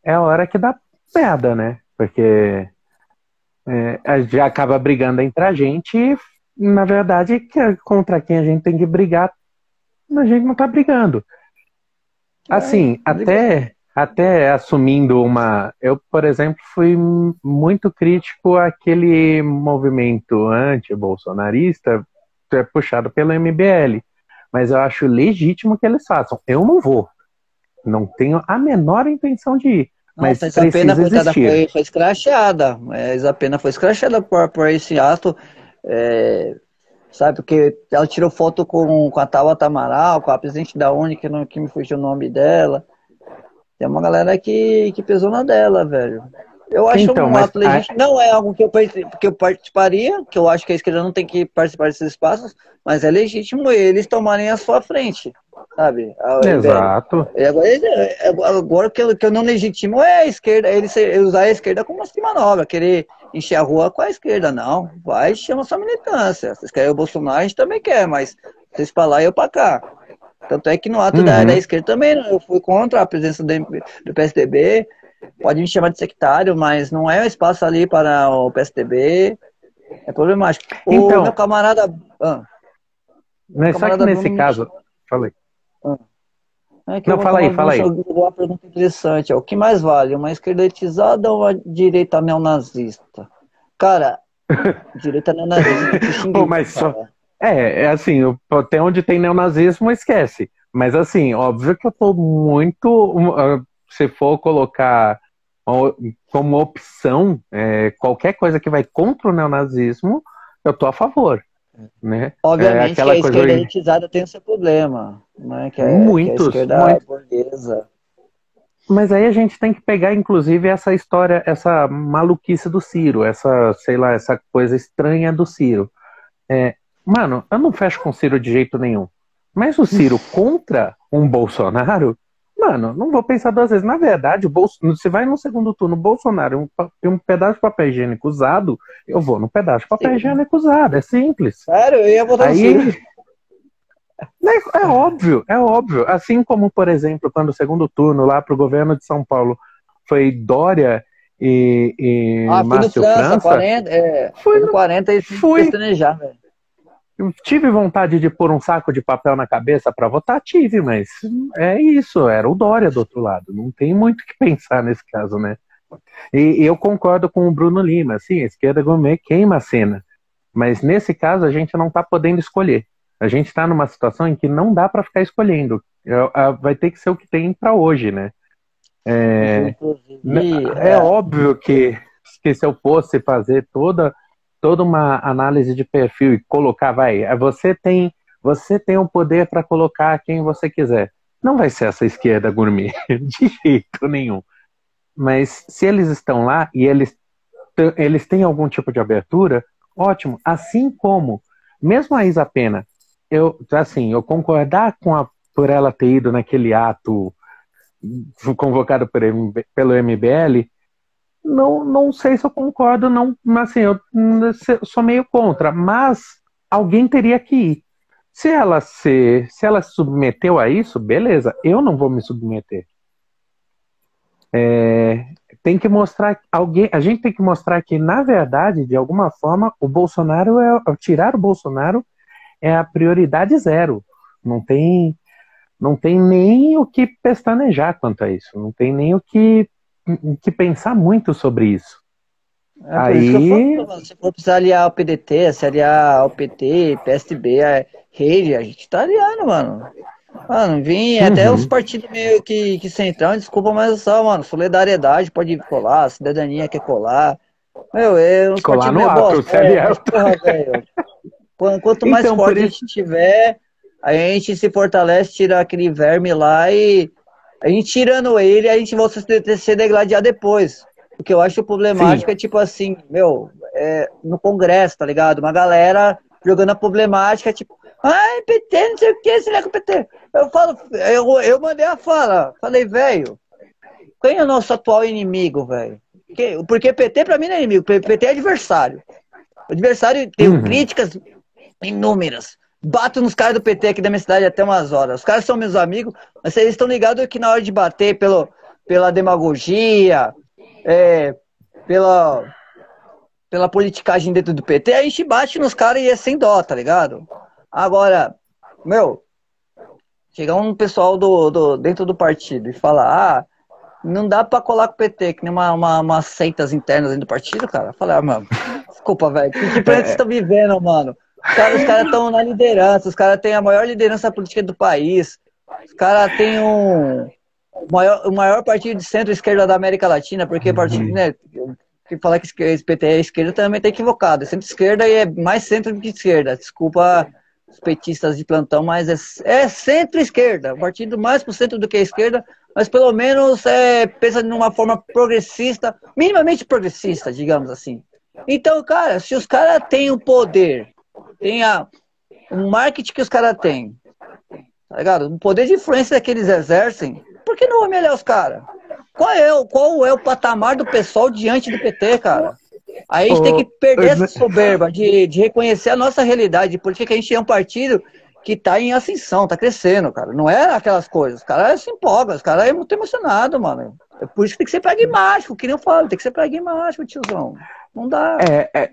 é a hora que dá merda, né? Porque é, a gente acaba brigando entre a gente e, na verdade, que é contra quem a gente tem que brigar, a gente não tá brigando. Assim, até, até assumindo uma. Eu, por exemplo, fui muito crítico àquele movimento anti-bolsonarista é puxado pelo MBL. Mas eu acho legítimo que eles façam. Eu não vou. Não tenho a menor intenção de ir. Mas Nossa, essa pena. Foi, foi escrachada. Essa pena foi escrachada por, por esse ato. É, sabe, porque ela tirou foto com, com a Tabata Amaral, com a presidente da Uni, que, não, que me fugiu o nome dela. Tem uma galera que, que pesou na dela, velho. Eu acho então, um ato legítimo. Não é algo que eu, que eu participaria, que eu acho que a esquerda não tem que participar desses espaços, mas é legítimo eles tomarem a sua frente sabe? Exato. Agora, agora que, eu, que eu não legitimo é a esquerda, ele usar a esquerda como uma manobra, querer encher a rua com a esquerda, não. Vai chama sua militância. Vocês querem o Bolsonaro, a gente também quer, mas vocês pra lá e eu pra cá. Tanto é que no ato uhum. da, da, esquerda também eu fui contra a presença do, do PSDB. Pode me chamar de sectário, mas não é um espaço ali para o PSDB. É problemático. Então, o meu camarada. Ah, mas camarada só que nesse Bruno, caso. Falei. É que não, fala aí, fala aí. Uma pergunta interessante. É, o que mais vale, uma esquerda elitizada ou uma direita neonazista? Cara, (laughs) direita neonazista. Pô, mas só... É, é assim, até onde tem neonazismo, esquece. Mas assim, óbvio que eu tô muito. Se for colocar como opção é, qualquer coisa que vai contra o neonazismo, eu tô a favor. Né? Obviamente é que a esquerda elitizada tem esse problema, né? que, é, muitos, que a esquerda muitos. burguesa. Mas aí a gente tem que pegar, inclusive, essa história, essa maluquice do Ciro, essa, sei lá, essa coisa estranha do Ciro. É, mano, eu não fecho com o Ciro de jeito nenhum. Mas o Ciro (laughs) contra um Bolsonaro Mano, não vou pensar duas vezes. Na verdade, o Bolso... você vai no segundo turno, Bolsonaro um, um pedaço de papel higiênico usado, eu vou no pedaço de papel Sim. higiênico usado. É simples. Sério, eu ia botar Aí... (laughs) É, é óbvio, é óbvio. Assim como, por exemplo, quando o segundo turno lá para o governo de São Paulo foi Dória e, e ah, Márcio França, França 40, é, foi no 40 e fui, velho. Eu tive vontade de pôr um saco de papel na cabeça para votar? Tive, mas é isso, era o Dória do outro lado. Não tem muito o que pensar nesse caso, né? E, eu concordo com o Bruno Lima, sim, a esquerda gourmet queima a cena. Mas nesse caso a gente não está podendo escolher. A gente está numa situação em que não dá para ficar escolhendo. Vai ter que ser o que tem para hoje, né? É, é, é óbvio que, que se eu fosse fazer toda toda uma análise de perfil e colocar, vai, é, você tem, você tem o poder para colocar quem você quiser. Não vai ser essa esquerda gourmet, (laughs) de jeito nenhum. Mas se eles estão lá e eles, eles têm algum tipo de abertura, ótimo. Assim como, mesmo a Isa Pena, eu, assim, eu concordar com a, por ela ter ido naquele ato convocado por, pelo MBL, não, não sei se eu concordo, não, mas assim, eu sou meio contra, mas alguém teria que ir. Se ela se, se ela se submeteu a isso, beleza, eu não vou me submeter. É, tem que mostrar alguém, a gente tem que mostrar que na verdade, de alguma forma, o Bolsonaro é tirar o Bolsonaro é a prioridade zero. Não tem não tem nem o que pestanejar quanto a isso, não tem nem o que que pensar muito sobre isso. É, Aí... Isso se for precisar aliar o PDT, se aliar ao PT, PSDB, a rede, a gente tá aliando, mano. Mano, vim uhum. até os partidos meio que, que central, desculpa, mas só, mano, solidariedade pode colar, cidadania quer colar. Meu, é uns colar no ato, bosta, é, mas, porra, velho. Quanto mais então, forte isso... a gente tiver, a gente se fortalece, tira aquele verme lá e a gente tirando ele, a gente volta a se degladiar depois. O que eu acho problemático Sim. é tipo assim, meu, é, no Congresso, tá ligado? Uma galera jogando a problemática, tipo, ai, PT, não sei o que, será que o PT. Eu falo, eu, eu mandei a fala, falei, velho, quem é o nosso atual inimigo, velho? Porque PT pra mim não é inimigo, PT é adversário. O adversário tem uhum. críticas inúmeras bato nos caras do PT aqui da minha cidade até umas horas. Os caras são meus amigos, mas vocês estão ligados que na hora de bater pelo, pela demagogia, é, pela, pela politicagem dentro do PT, a gente bate nos caras e é sem dó, tá ligado? Agora, meu, chegar um pessoal do, do, dentro do partido e falar, ah, não dá pra colar com o PT, que nem uma, uma, uma seitas internas dentro do partido, cara. Falar, ah, mano, desculpa, velho, que, que planeta vocês estão vivendo, mano? Os caras estão na liderança, os caras têm a maior liderança política do país, os caras têm um, o maior, o maior partido de centro-esquerda da América Latina, porque uhum. partido, né, que falar que PT é esquerda também tá equivocado. É centro-esquerda e é mais centro do que esquerda. Desculpa os petistas de plantão, mas é, é centro-esquerda. O partido mais pro centro do que a esquerda, mas pelo menos é, pensa numa forma progressista, minimamente progressista, digamos assim. Então, cara, se os caras têm o poder, tem a, o marketing que os caras têm, tá ligado? O poder de influência que eles exercem, por que não humilhar os caras? Qual é, o, qual é o patamar do pessoal diante do PT, cara? Aí a gente oh, tem que perder essa soberba de, de reconhecer a nossa realidade, porque a gente é um partido que está em ascensão, está crescendo, cara. Não é aquelas coisas. Os caras se empolgam, os caras é muito emocionado, mano. É por isso que tem que ser pragmático, que nem eu falo, tem que ser pragmático, tiozão. Não dá. É, é,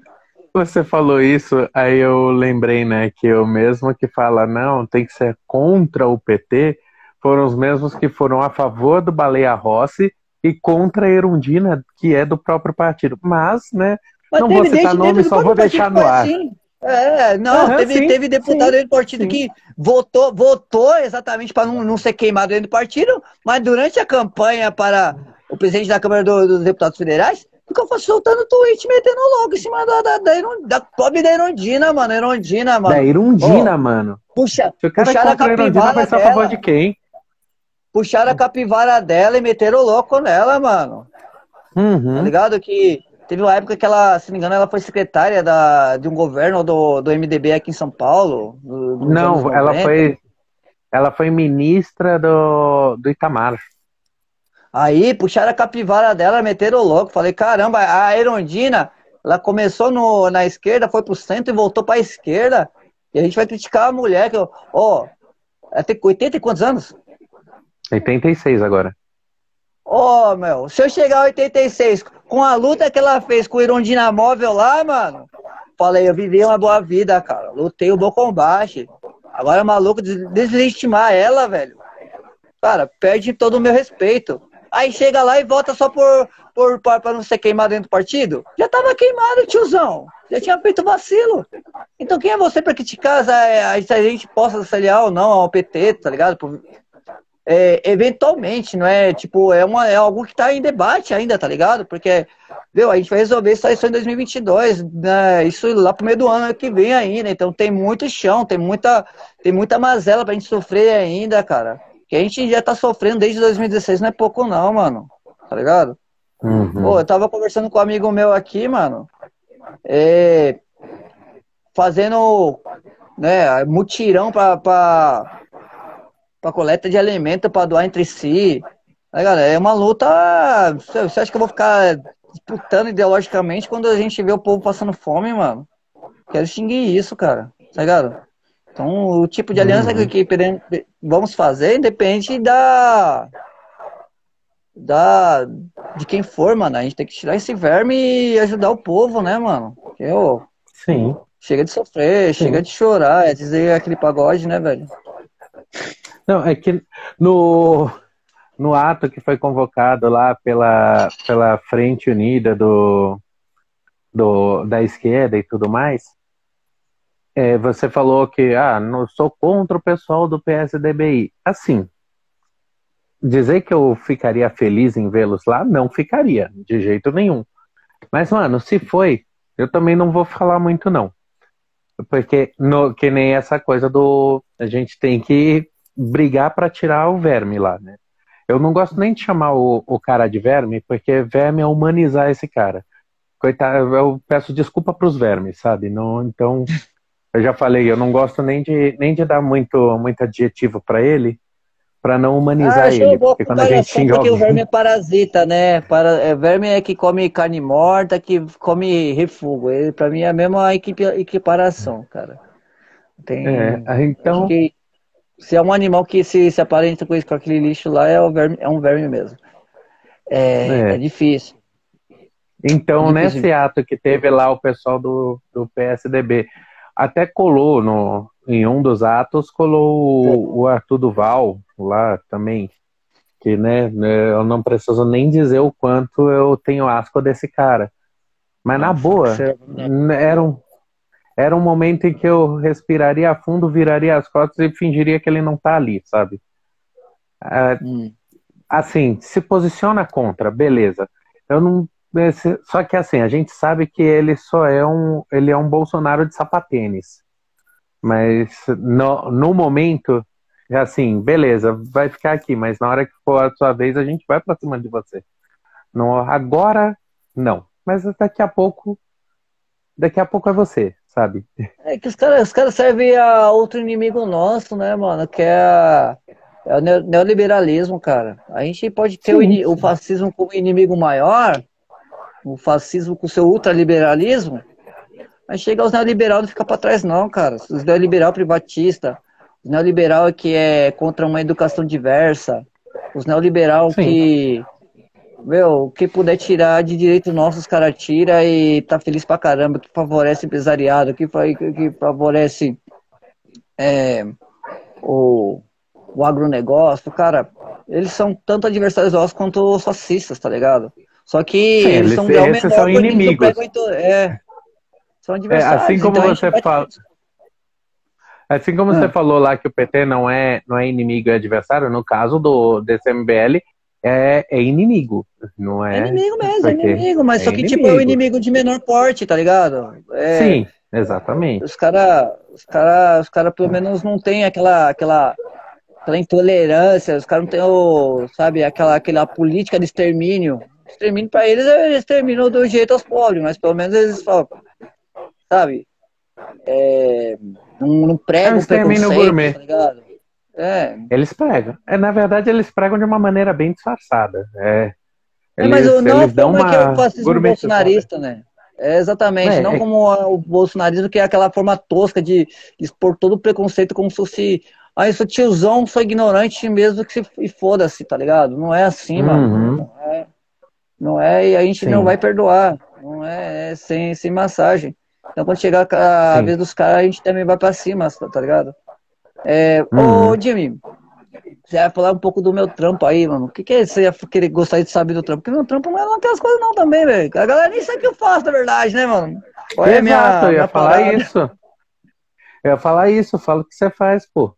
você falou isso, aí eu lembrei, né, que eu mesmo que fala, não, tem que ser contra o PT, foram os mesmos que foram a favor do Baleia Rossi e contra a Erundina, que é do próprio partido. Mas, né, Mas não vou citar nome, só vou deixar no ar. Assim. É, não, uhum, teve, sim, teve deputado sim, dentro do partido sim. que votou, votou exatamente para não, não ser queimado dentro do partido, mas durante a campanha para o presidente da Câmara do, dos Deputados Federais, ficou soltando tweet, metendo logo em cima da, da, da, da pobre da Erundina, mano. Erundina, mano. Da Erundina, oh, mano. Puxa, puxaram a capivara dela. favor de quem? Puxaram a capivara dela e meteram o louco nela, mano. Uhum. Tá ligado? Que teve uma época que ela, se não me engano, ela foi secretária da, de um governo do, do MDB aqui em São Paulo. Do, do não, ela foi, ela foi ministra do, do Itamar. Aí puxaram a capivara dela, meteram o louco. Falei, caramba, a Erondina, ela começou no, na esquerda, foi pro centro e voltou pra esquerda. E a gente vai criticar a mulher, que, ó, oh, ela tem 80 e quantos anos? 86 agora. Ô, oh, meu, se eu chegar a 86 com a luta que ela fez com o Irondina Móvel lá, mano, falei, eu vivi uma boa vida, cara. Lutei um bom combate. Agora é maluco deslegitimar ela, velho. Cara, perde todo o meu respeito. Aí chega lá e volta só por, por, pra não ser queimado dentro do partido. Já tava queimado, tiozão. Já tinha feito vacilo. Então quem é você pra criticar se a gente possa se aliar ou não ao PT, tá ligado? É, eventualmente, não é? Tipo, é, uma, é algo que está em debate ainda, tá ligado? Porque, viu, a gente vai resolver isso em 2022, né? Isso lá pro meio do ano que vem ainda. Então tem muito chão, tem muita, tem muita mazela pra gente sofrer ainda, cara. Que a gente já tá sofrendo desde 2016, não é pouco não, mano. Tá ligado? Uhum. Pô, eu tava conversando com um amigo meu aqui, mano. É, fazendo né, mutirão pra, pra para coleta de alimento para doar entre si. Aí, galera, é uma luta. Você acha que eu vou ficar disputando ideologicamente quando a gente vê o povo passando fome, mano? Quero extinguir isso, cara. Tá ligado? Então, o tipo de aliança uhum. que, que vamos fazer independe da. Da, de quem for, mano. A gente tem que tirar esse verme e ajudar o povo, né, mano? Eu, Sim. Chega de sofrer, Sim. chega de chorar, é dizer aquele pagode, né, velho? Não, é que no, no ato que foi convocado lá pela, pela Frente Unida do, do, da esquerda e tudo mais, é, você falou que ah, não sou contra o pessoal do PSDBI. Assim, dizer que eu ficaria feliz em vê-los lá, não ficaria, de jeito nenhum. Mas, mano, se foi, eu também não vou falar muito, não. Porque, no, que nem essa coisa do. A gente tem que brigar para tirar o verme lá, né? Eu não gosto nem de chamar o, o cara de verme, porque verme é humanizar esse cara. Coitado, eu peço desculpa para os vermes, sabe? Não, então, (laughs) eu já falei, eu não gosto nem de, nem de dar muito, muito adjetivo para ele, para não humanizar ah, ele. Porque quando a gente xinga alguém... o verme é parasita, né? Para, é, verme é que come carne morta, que come refugo. Para mim é a mesma equiparação, cara. Tem, é, então. Que se é um animal que se, se aparenta com, isso, com aquele lixo lá, é, verme, é um verme mesmo. É, é. é difícil. Então, é difícil. nesse ato que teve lá o pessoal do, do PSDB, até colou no, em um dos atos, colou o, o Arthur Duval lá também. Que, né, eu não preciso nem dizer o quanto eu tenho asco desse cara. Mas na boa, era um, era um momento em que eu respiraria a fundo, viraria as costas e fingiria que ele não tá ali, sabe? É, hum. Assim, se posiciona contra, beleza. Eu não. Só que assim, a gente sabe que ele só é um. Ele é um Bolsonaro de sapatênis. Mas no, no momento, é assim, beleza, vai ficar aqui, mas na hora que for a sua vez, a gente vai pra cima de você. Não, agora, não. Mas daqui a pouco. Daqui a pouco é você, sabe? É que os caras os cara servem a outro inimigo nosso, né, mano? Que é, a, é o neoliberalismo, cara. A gente pode ter sim, o, o, fascismo como inimigo maior, o fascismo com seu ultraliberalismo, mas chega aos neoliberais não fica pra trás, não, cara. Os neoliberal privatista, os neoliberal que é contra uma educação diversa, os neoliberal sim. que meu, quem puder tirar de direito nosso, os caras tira e tá feliz pra caramba, que favorece empresariado, que, que favorece é, o, o agronegócio, cara, eles são tanto adversários nossos quanto os fascistas, tá ligado? Só que eles, são grau menor, são inimigos. é, são adversários. É, assim como então você fala. Assim como ah. você falou lá que o PT não é, não é inimigo e adversário, no caso do desse MBL, é, é inimigo, não é? É inimigo mesmo, é inimigo, mas é só que inimigo. tipo é o inimigo de menor porte, tá ligado? É, Sim, exatamente. Os caras, os cara, os cara pelo menos não tem aquela, aquela, aquela intolerância, os caras não tem o, sabe, aquela, aquela política de extermínio. Extermínio pra eles, eles exterminam do jeito aos pobres, mas pelo menos eles falam, sabe? É, não, não pregam é um preconceito, gourmet. tá ligado? É. Eles pregam. É, na verdade, eles pregam de uma maneira bem disfarçada. É, eles, é mas o, não eles dão uma que é o fascismo bolsonarista, né? É, exatamente, é, não é... como o bolsonarismo, que é aquela forma tosca de expor todo o preconceito como se fosse. Ah, isso tiozão, sou ignorante mesmo que se foda-se, tá ligado? Não é assim, uhum. mano. Não é, não é, e a gente Sim. não vai perdoar. Não é, é, sem, sem massagem. Então quando chegar a vez dos caras, a gente também vai pra cima, tá ligado? É, uhum. Ô, Jimmy, você vai falar um pouco do meu trampo aí, mano. O que, que é você ia querer gostaria de saber do trampo? Porque meu trampo não é aquelas coisas não também, velho. A galera nem sabe o que eu faço, na verdade, né, mano? Qual é minha, eu ia minha falar parada? isso. Eu ia falar isso, fala o que você faz, pô.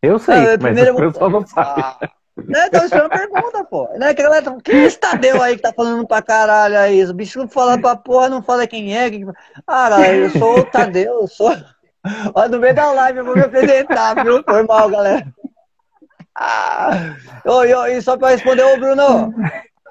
Eu sei, mas o pessoal (laughs) não sabe. Ah. Né, então isso é uma pergunta, pô. Né, que galera, quem é esse Tadeu aí que tá falando pra caralho aí? O bicho fala pra porra, não fala quem é. Quem... Ah, eu sou o Tadeu, eu sou. (laughs) Ó, no meio da live eu vou me apresentar, viu? Foi mal, galera. Ah, e, só pra responder, ô Bruno,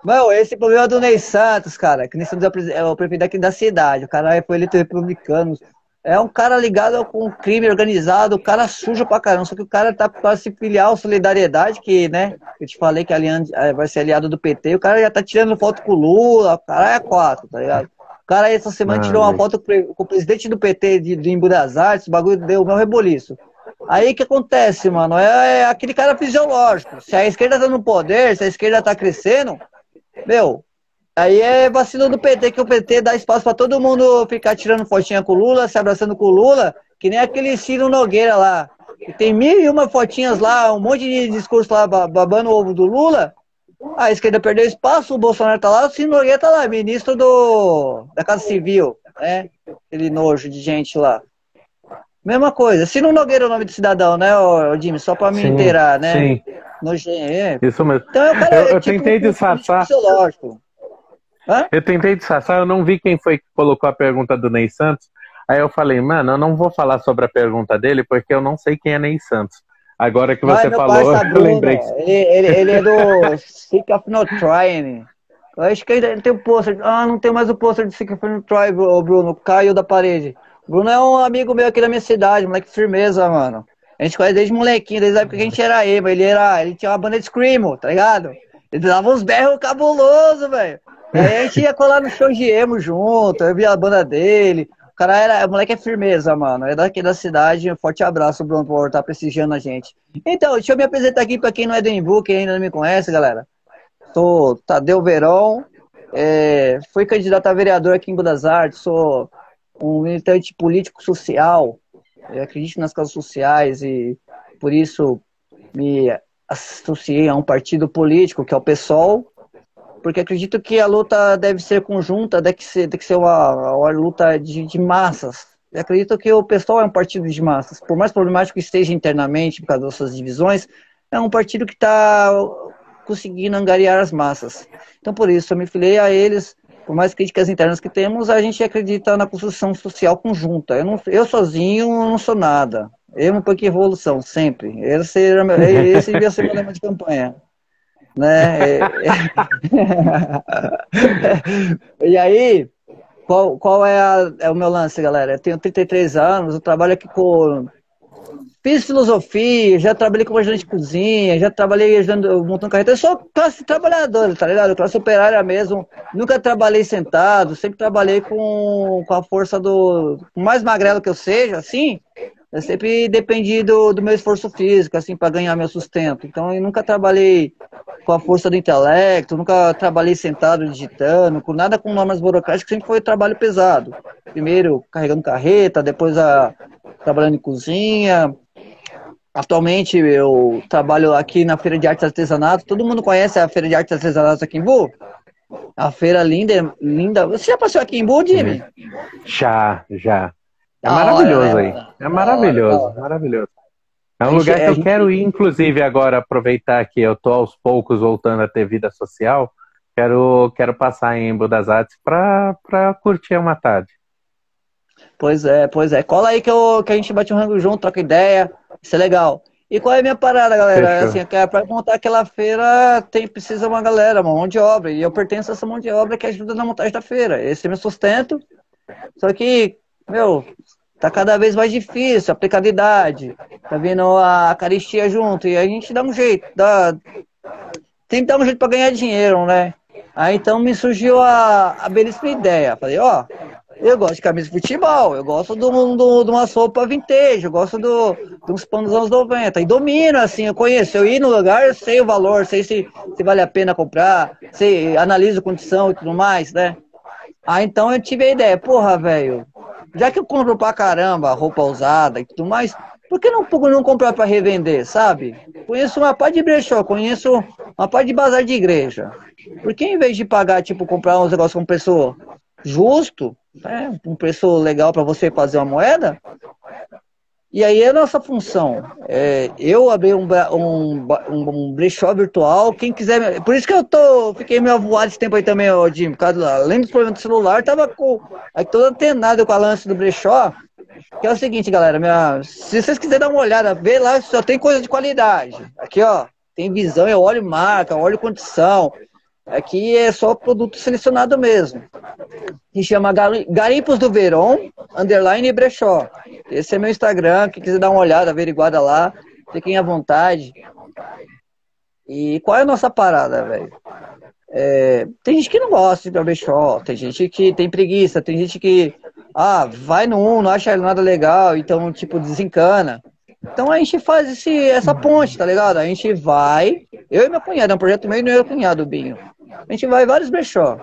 Mano, esse problema do Ney Santos, cara, que Ney Santos é o prefeito aqui da cidade, o cara foi eleito republicano. É um cara ligado com crime organizado, o cara sujo pra caramba, só que o cara tá para se filiar ao Solidariedade, que, né, eu te falei que é, vai ser aliado do PT, o cara já tá tirando foto com o Lula, o cara é quatro, tá ligado? O cara essa semana tirou uma foto com o presidente do PT de, de Embu das Artes, o bagulho deu o meu reboliço. Aí o que acontece, mano? É, é, aquele cara fisiológico. Se a esquerda tá no poder, se a esquerda tá crescendo, meu, aí é vacilo do PT, que o PT dá espaço para todo mundo ficar tirando fotinha com o Lula, se abraçando com o Lula, que nem aquele Ciro Nogueira lá. Que tem mil e uma fotinhas lá, um monte de discurso lá babando o ovo do Lula. A esquerda perdeu espaço, o Bolsonaro tá lá, o Ciro Nogueira tá lá, ministro do, da Casa Civil, né? Aquele nojo de gente lá. Mesma coisa. Ciro Nogueira é o nome do cidadão, né, Jimmy? Só pra me sim, inteirar, né? Sim. No é. Isso mesmo. Então, eu, cara, eu, eu tipo, tentei disfarçar. Eu tentei disfarçar, eu não vi quem foi que colocou a pergunta do Ney Santos. Aí eu falei, mano, eu não vou falar sobre a pergunta dele porque eu não sei quem é Ney Santos. Agora que você falou, (laughs) eu lembrei. Ele, ele, ele é do Sick of No Trying. Eu acho que ainda tem o um pôster. Ah, não tem mais o pôster de Sick of No Try, Bruno. Caiu da parede. Bruno é um amigo meu aqui da minha cidade, moleque firmeza, mano. A gente conhece desde molequinho, desde a época que a gente era emo. Ele era. Ele tinha uma banda de Screamo, tá ligado? Ele dava uns berros cabuloso, velho. Aí a gente ia colar no show de emo junto, eu via a banda dele. O cara era. O moleque é firmeza, mano. É daqui da cidade. Um forte abraço, Bruno, por estar prestigiando a gente. Então, deixa eu me apresentar aqui pra quem não é do Embu, quem ainda não me conhece, galera. Sou Tadeu Verão. É, fui candidato a vereador aqui em Budas Artes. Sou um militante político social. Eu acredito nas causas sociais e por isso me associei a um partido político, que é o PSOL, porque acredito que a luta deve ser conjunta, deve ser, deve ser uma, uma luta de, de massas. Eu acredito que o PSOL é um partido de massas. Por mais problemático que esteja internamente por causa das suas divisões, é um partido que está conseguindo angariar as massas. Então, por isso, eu me filiei a eles. Por mais críticas internas que temos, a gente acredita na construção social conjunta. Eu, não, eu sozinho não sou nada. Eu não pouco evolução, sempre. Esse, era, (laughs) esse devia ser meu lema de campanha. Né? (laughs) e aí, qual, qual é, a, é o meu lance, galera? Eu tenho 33 anos, eu trabalho aqui com Fiz filosofia, já trabalhei como ajudante de cozinha, já trabalhei ajudando, montando carreta. Eu sou classe trabalhadora, tá ligado? Classe operária mesmo. Nunca trabalhei sentado, sempre trabalhei com, com a força do. mais magrelo que eu seja, assim. Eu sempre dependi do, do meu esforço físico, assim, para ganhar meu sustento. Então, eu nunca trabalhei com a força do intelecto, nunca trabalhei sentado digitando, com nada com normas burocráticas, sempre foi trabalho pesado. Primeiro carregando carreta, depois a, trabalhando em cozinha, Atualmente eu trabalho aqui na Feira de Artes Artesanato. Todo mundo conhece a Feira de Artes Artesanato aqui em Bu? A feira linda, linda. Você já passou aqui em Bu, Jimmy? Já, já. É maravilhoso né? aí. É maravilhoso, maravilhoso. É um lugar que eu quero ir, inclusive, agora aproveitar que eu tô aos poucos voltando a ter vida social. Quero, quero passar em Embu das Artes para curtir uma tarde. Pois é, pois é. Cola aí que, eu, que a gente bate um rango junto, troca ideia. Isso é legal. E qual é a minha parada, galera? É assim, é para montar aquela feira tem precisa uma galera, uma mão de obra. E eu pertenço a essa mão de obra que ajuda na montagem da feira. Esse é meu sustento. Só que, meu, tá cada vez mais difícil, a aplicabilidade. Tá vindo a caristia junto. E a gente dá um jeito. Dá... Tem que dar um jeito para ganhar dinheiro, né? Aí então me surgiu a, a belíssima ideia. Falei, ó, eu gosto de camisa de futebol, eu gosto de uma sopa vintage, eu gosto do, de uns panos dos anos 90. E domino, assim, eu conheço. Eu ir no lugar, eu sei o valor, sei se, se vale a pena comprar, sei, analiso condição e tudo mais, né? Ah, então eu tive a ideia, porra, velho, já que eu compro pra caramba roupa usada e tudo mais, por que não, não comprar para revender, sabe? Conheço uma parte de brechó, conheço uma parte de bazar de igreja. Por que em vez de pagar, tipo, comprar uns negócios com pessoa justo, né, um preço legal para você fazer uma moeda. E aí é a nossa função. É, eu abri um, um, um, brechó virtual, quem quiser. Por isso que eu tô, fiquei meio avoado esse tempo aí também, ó, Jim. além dos problemas do celular, tava com, aí todo antenado com a lance do brechó. Que é o seguinte, galera, minha, se vocês quiserem dar uma olhada, vê lá, só tem coisa de qualidade. Aqui, ó, tem visão, eu olho marca, olho condição. Aqui é só produto selecionado mesmo. Que chama Garimpos do Verão, underline brechó. Esse é meu Instagram, quem quiser dar uma olhada, averiguada lá, fiquem à vontade. E qual é a nossa parada, velho? É, tem gente que não gosta de brechó, tem gente que tem preguiça, tem gente que ah, vai no um, não acha nada legal, então tipo desencana. Então a gente faz esse, essa ponte, tá ligado? A gente vai, eu e meu cunhado, é um projeto meio e meu cunhado, Binho. A gente vai vários brechó.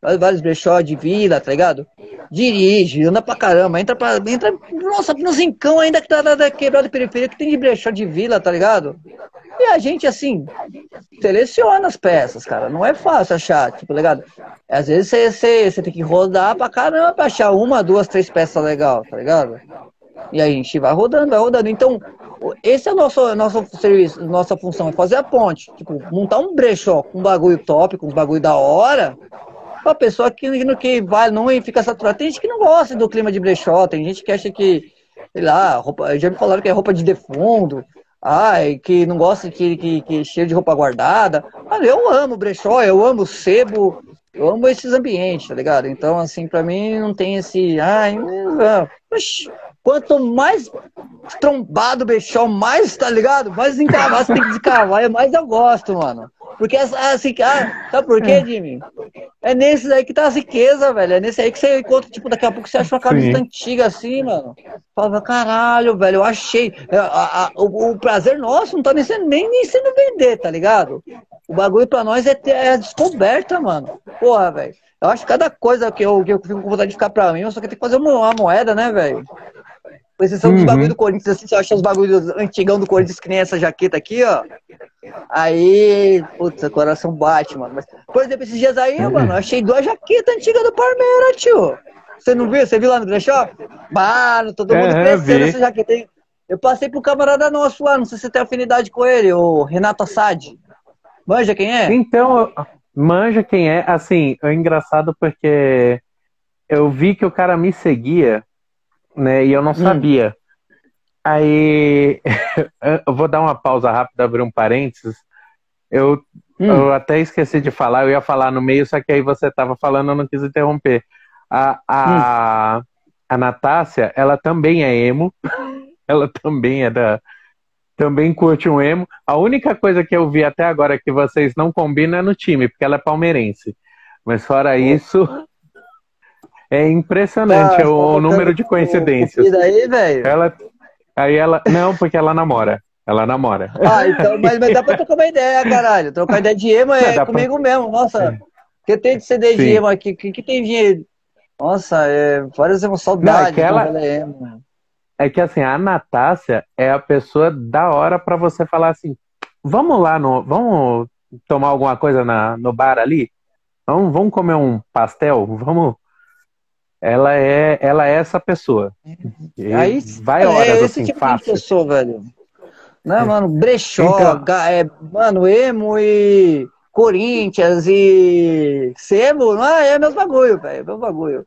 Vários brechó de vila, tá ligado? Dirige, anda pra caramba, entra pra. Entra, nossa, no zincão ainda que tá, tá quebrado de periferia, que tem de brechó de vila, tá ligado? E a gente, assim, seleciona as peças, cara. Não é fácil achar, tipo, tá ligado? Às vezes você, você, você tem que rodar pra caramba pra achar uma, duas, três peças legal, tá ligado? E aí a gente vai rodando, vai rodando. Então, esse é o nosso, nosso serviço, nossa função, é fazer a ponte. Tipo, montar um brechó com um bagulho top, com um bagulho da hora, pra pessoa que, que vai, não fica saturada. Tem gente que não gosta do clima de brechó, tem gente que acha que, sei lá, roupa, já me falaram que é roupa de defundo, ai, que não gosta que, que, que cheio de roupa guardada. Mas eu amo brechó, eu amo sebo, eu amo esses ambientes, tá ligado? Então, assim, pra mim não tem esse. Ai, não, Quanto mais trombado o bechão, mais, tá ligado? Mais encravado você tem que descavar, mais eu gosto, mano. Porque assim, ah, sabe por quê, é. Jimmy? É nesses aí que tá a riqueza, velho. É nesse aí que você encontra, tipo, daqui a pouco você acha uma camisa antiga assim, mano. Fala, caralho, velho, eu achei. É, a, a, o, o, prazer nosso não tá nem sendo, nem, nem sendo vender, tá ligado? O bagulho pra nós é, ter, é a descoberta, mano. porra, velho. Eu acho que cada coisa que eu, que eu fico com vontade de ficar pra mim, só que tem que fazer uma, uma moeda, né, velho? Com exceção uhum. dos bagulho do Corinthians, assim, você acha os bagulhos antigão do Corinthians, que nem essa jaqueta aqui, ó. Aí, putz, coração bate, mano. Mas, por exemplo, esses dias aí, uhum. mano, achei duas jaquetas antigas do Palmeiras, tio. Você não viu? Você viu lá no brechó? Mano, todo mundo é, crescendo essa jaqueta. Eu passei pro camarada nosso lá, não sei se você tem afinidade com ele, o Renato Assad. Manja quem é? Então, manja quem é. Assim, é engraçado porque eu vi que o cara me seguia, né, e eu não hum. sabia. Aí, (laughs) eu vou dar uma pausa rápida, abrir um parênteses. Eu, hum. eu até esqueci de falar, eu ia falar no meio, só que aí você estava falando, eu não quis interromper. A, a, hum. a Natácia, ela também é emo, (laughs) ela também é da, também curte um emo. A única coisa que eu vi até agora que vocês não combinam é no time, porque ela é palmeirense. Mas fora isso, é impressionante ah, o, o número de coincidências. E daí, velho? Ela, aí ela, não, porque ela namora. Ela namora. Ah, então, mas, mas dá pra trocar uma ideia, caralho. Trocar ideia de emo é, (laughs) é comigo pra... mesmo. Nossa, o que tem de CD Sim. de emo aqui? O que, que tem de. Nossa, é, várias emo, saudades. Não, é ela... é emo é que assim, a Natácia é a pessoa da hora para você falar assim, vamos lá no, vamos tomar alguma coisa na, no bar ali? Vamos, vamos comer um pastel? Vamos ela é ela é essa pessoa. E Aí vai horas é esse assim, tipo fácil. de pessoa, velho. Não, é. mano, brechó, então... é, mano, emo e Corinthians e Semo, não é, é meu bagulho, velho, é meu bagulho.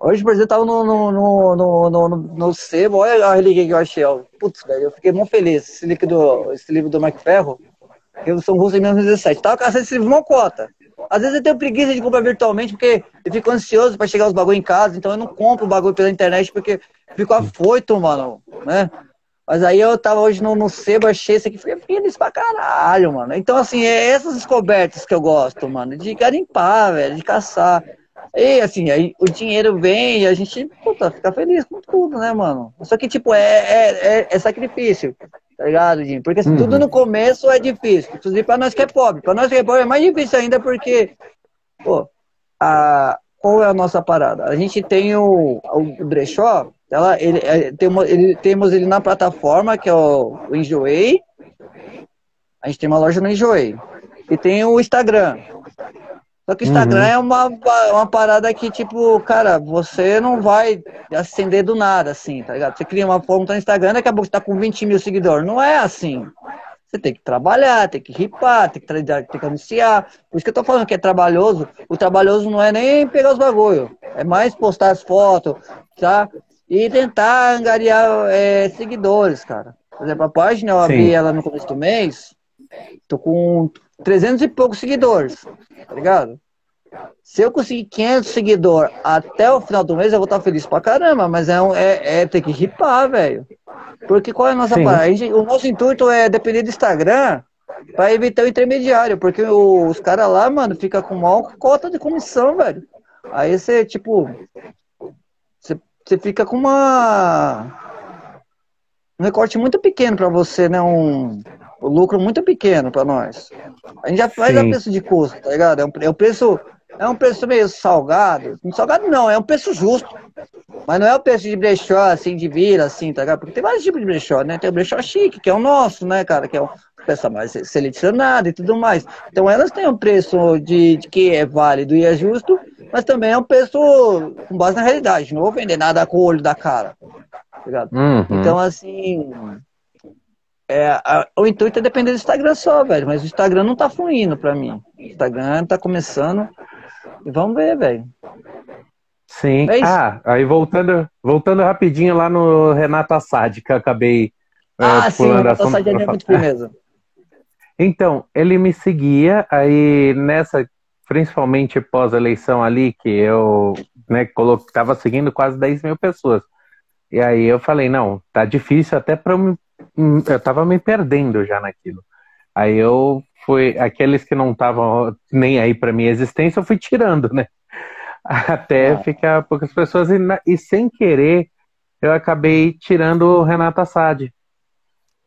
Hoje, por exemplo, eu tava no, no, no, no, no, no sebo, olha a relíquia que eu achei, ó. Putz, velho, eu fiquei muito feliz. Esse livro do, esse livro do Mike Ferro, Revolução Russa em 1917. Tava caçando esse livro uma cota. Às vezes eu tenho preguiça de comprar virtualmente, porque eu fico ansioso para chegar os bagulho em casa, então eu não compro o bagulho pela internet, porque fico afoito, mano, né? Mas aí eu tava hoje no, no sebo, achei esse aqui, fiquei feliz pra caralho, mano. Então, assim, é essas descobertas que eu gosto, mano, de garimpar, velho, de caçar. E assim, aí o dinheiro vem e a gente, puta, fica feliz com tudo, né, mano? Só que, tipo, é, é, é, é sacrifício, tá ligado, Jim? Porque assim, uhum. tudo no começo é difícil. Inclusive pra nós que é pobre. Pra nós que é pobre é mais difícil ainda porque, pô, a, qual é a nossa parada? A gente tem o, o brechó, ela, ele, é, temos, ele, temos ele na plataforma, que é o, o Enjoei. A gente tem uma loja no Enjoei. E tem o Instagram. Só que o Instagram uhum. é uma, uma parada que, tipo, cara, você não vai acender do nada, assim, tá ligado? Você cria uma conta no Instagram, daqui a pouco você tá com 20 mil seguidores. Não é assim. Você tem que trabalhar, tem que ripar, tem que, tem que anunciar. Por isso que eu tô falando que é trabalhoso. O trabalhoso não é nem pegar os bagulho. É mais postar as fotos, tá? E tentar angariar é, seguidores, cara. Por exemplo, a página eu abri Sim. ela no começo do mês. Tô com 300 e poucos seguidores, tá ligado? Se eu conseguir 500 seguidores até o final do mês, eu vou estar feliz pra caramba, mas é, um, é, é ter que ripar, velho. Porque qual é a nossa parada? O nosso intuito é depender do Instagram pra evitar o intermediário, porque os caras lá, mano, fica com maior cota de comissão, velho. Aí você, tipo, você, você fica com uma um recorte muito pequeno para você, né? Um, o lucro muito pequeno para nós. A gente já faz Sim. a preço de custo, tá ligado? É um, é um preço é um preço meio salgado. Salgado não, é um preço justo. Mas não é o preço de brechó, assim, de vila, assim, tá ligado? Porque tem vários tipos de brechó, né? Tem o brechó chique, que é o nosso, né, cara? Que é o peça mais selecionada e tudo mais. Então elas têm um preço de, de, que é válido e é justo, mas também é um preço com base na realidade. Não vou vender nada com o olho da cara. Tá ligado? Uhum. Então, assim, é, a, o intuito é depender do Instagram só, velho. Mas o Instagram não tá fluindo pra mim. O Instagram tá começando. E vamos ver, velho. Sim. É ah, aí voltando, voltando rapidinho lá no Renato Assad, que eu acabei. É, ah, sim, o Renato Assad é muito firmeza. (laughs) Então, ele me seguia, aí nessa, principalmente pós-eleição ali, que eu né, estava seguindo quase 10 mil pessoas. E aí eu falei, não, tá difícil até para eu eu tava me perdendo já naquilo. Aí eu fui, aqueles que não estavam nem aí para minha existência, eu fui tirando, né? (laughs) Até ah. ficar poucas pessoas e, e, sem querer eu acabei tirando o Renato Assad.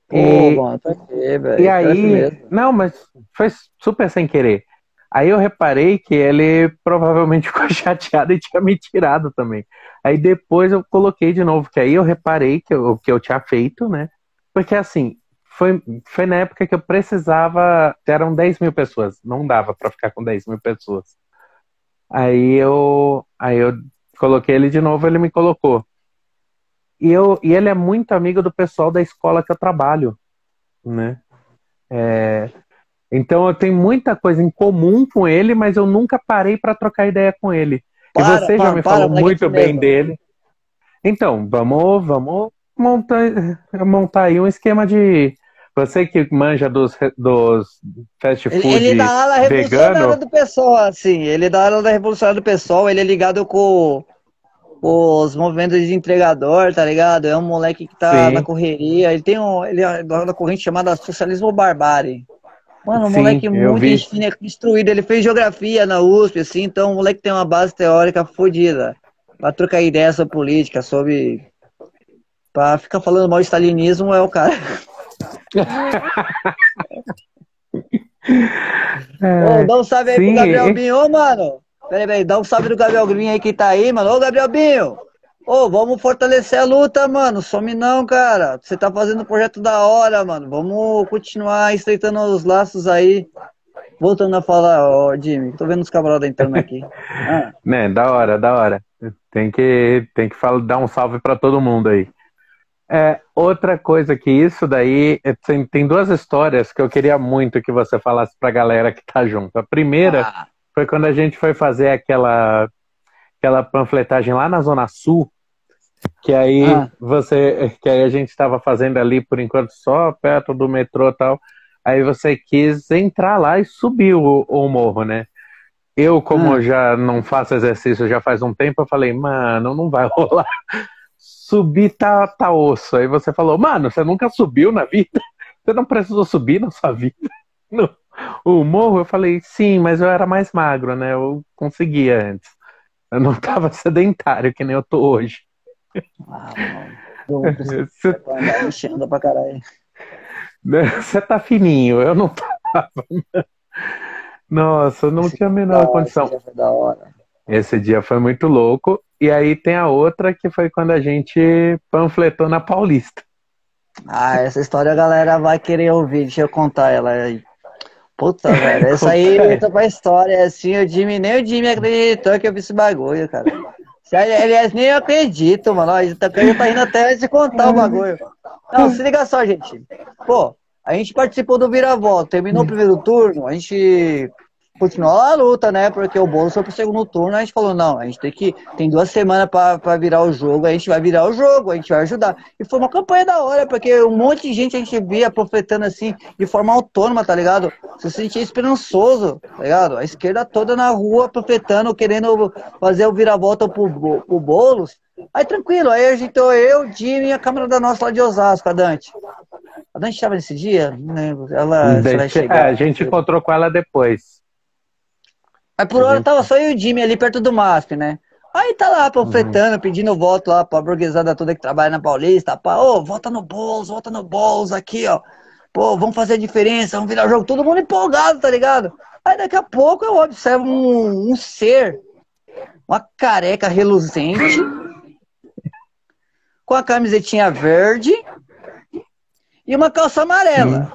Pô, e, tá aqui, velho. E aí, não, mas foi super sem querer. Aí eu reparei que ele provavelmente (laughs) ficou chateado e tinha me tirado também. Aí depois eu coloquei de novo, que aí eu reparei que o que eu tinha feito, né? Porque assim, foi, foi na época que eu precisava. Eram 10 mil pessoas, não dava para ficar com 10 mil pessoas. Aí eu, aí eu coloquei ele de novo, ele me colocou. E, eu, e ele é muito amigo do pessoal da escola que eu trabalho, né? É, então eu tenho muita coisa em comum com ele, mas eu nunca parei para trocar ideia com ele. Para, e você para, já me para, falou muito bem mesmo. dele. Então, vamos, vamos montar, montar aí um esquema de. Você que manja dos, dos fast food ele, ele dá ala revolucionária do pessoal, assim. Ele dá ala da revolucionária do pessoal, ele é ligado com os movimentos de entregador, tá ligado? É um moleque que tá Sim. na correria. Ele tem um. Ele é da corrente chamada Socialismo Barbárie. Mano, um Sim, moleque muito instruído. Ele fez geografia na USP, assim, então o moleque tem uma base teórica fodida. Pra trocar ideia sobre política, sobre. Pra ficar falando mal de stalinismo é o cara. (laughs) é, Ô, dá um salve aí sim. pro Gabriel Binho, Ô, mano. Peraí, peraí, dá um salve do Gabriel Binho aí que tá aí, mano. Ô, Gabriel Binho! Ô, vamos fortalecer a luta, mano. Some não, cara. Você tá fazendo um projeto da hora, mano. Vamos continuar estreitando os laços aí. Voltando a falar, ó, Jimmy, tô vendo os camaradas entrando aqui. Ah. (laughs) Né, da hora, da hora. Tem que, tem que falar, dar um salve para todo mundo aí. É, outra coisa que isso daí, é, tem, tem duas histórias que eu queria muito que você falasse pra galera que tá junto. A primeira ah. foi quando a gente foi fazer aquela, aquela panfletagem lá na Zona Sul, que aí ah. você, que aí a gente estava fazendo ali por enquanto só perto do metrô e tal. Aí você quis entrar lá e subir o, o morro, né? Eu, como ah. já não faço exercício já faz um tempo, eu falei, mano, não vai (laughs) rolar. Subir tá, tá osso. Aí você falou, mano, você nunca subiu na vida? (laughs) Você não precisou subir na sua vida? (laughs) No, o morro, eu falei, sim, mas eu era mais magro, né? Eu conseguia antes. Eu não tava (laughs) sedentário, que nem eu tô hoje. Ah, Você tá enchendo pra caralho. Você tá fininho, eu não tava. Nossa, não esse tinha a menor condição. Esse dia, foi da hora. Esse dia foi muito louco. E aí tem a outra que foi quando a gente panfletou na Paulista. Ah, essa história a galera vai querer ouvir. Deixa eu contar ela aí. Puta, (laughs) velho. Essa aí entra pra história. Assim, o Jimmy, nem o Jimmy acreditou que eu vi esse bagulho, cara. Aliás, nem eu acredito, mano. A gente tá, rindo até de contar o bagulho. Não, se liga só, gente. Pô, a gente participou do Vira-Volta, terminou o primeiro turno, a gente continuou a luta, né? Porque o Boulos foi pro segundo turno, a gente falou, não, a gente tem que. Tem duas semanas para virar o jogo, a gente vai virar o jogo, a gente vai ajudar. E foi uma campanha da hora, porque um monte de gente a gente via profetando assim, de forma autônoma, tá ligado? Se sentia esperançoso, tá ligado? A esquerda toda na rua profetando, querendo fazer o vira-volta pro, pro Boulos. Aí tranquilo, aí a gente, eu, Jimmy e a câmera da nossa lá de Osasco, a Dante. A Dante estava nesse dia? Não lembro. Ela, Deixa, é, a gente encontrou com ela depois. Mas por hora tava só eu e o Jimmy ali perto do MASP, né? Aí tá lá panfletando, uhum. pedindo voto lá pra burguesada toda que trabalha na Paulista. Pá, ô, oh, vota no Boulos, vota no Boulos aqui, ó. Pô, vamos fazer a diferença, vamos virar o jogo. Todo mundo empolgado, tá ligado? Aí daqui a pouco eu observo um, um ser, uma careca reluzente, com a camisetinha verde e uma calça amarela.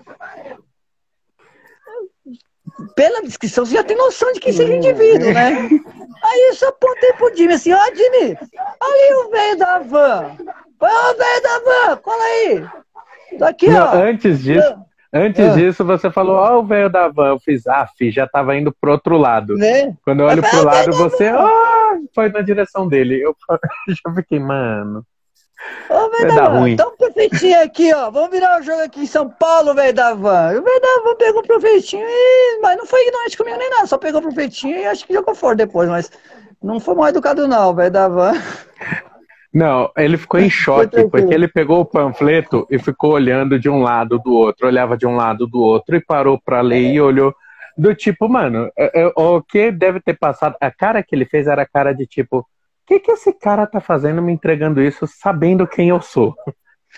Pela descrição, você já tem noção de quem seja o indivíduo, né? (laughs) Aí eu só apontei pro Jimmy assim, ó, oh, Jimmy, ali o velho da van. Ô, oh, velho da van, cola aí. Tô aqui, Não, ó. Antes disso, antes ah. disso, você falou, ó, oh, o velho da van. Eu fiz, ah, fi, já tava indo pro outro lado. Né? Quando eu olho pro lado, você, ó, oh, foi na direção dele. Eu (laughs) já fiquei, mano. Ô, Verdavan, então um aqui, ó. Vamos virar o jogo aqui em São Paulo, Verdavan. O Verdavan pegou o profetinho e. Mas não foi ignorante comigo nem nada, só pegou o profetinho e acho que jogou fora depois, mas não foi mal educado, não, Verdavan. Não, ele ficou em choque, porque ele pegou o panfleto e ficou olhando de um lado do outro, olhava de um lado do outro e parou para ler e olhou do tipo, mano, é, é, o que deve ter passado, a cara que ele fez era a cara de tipo, que, que esse cara tá fazendo me entregando isso sabendo quem eu sou?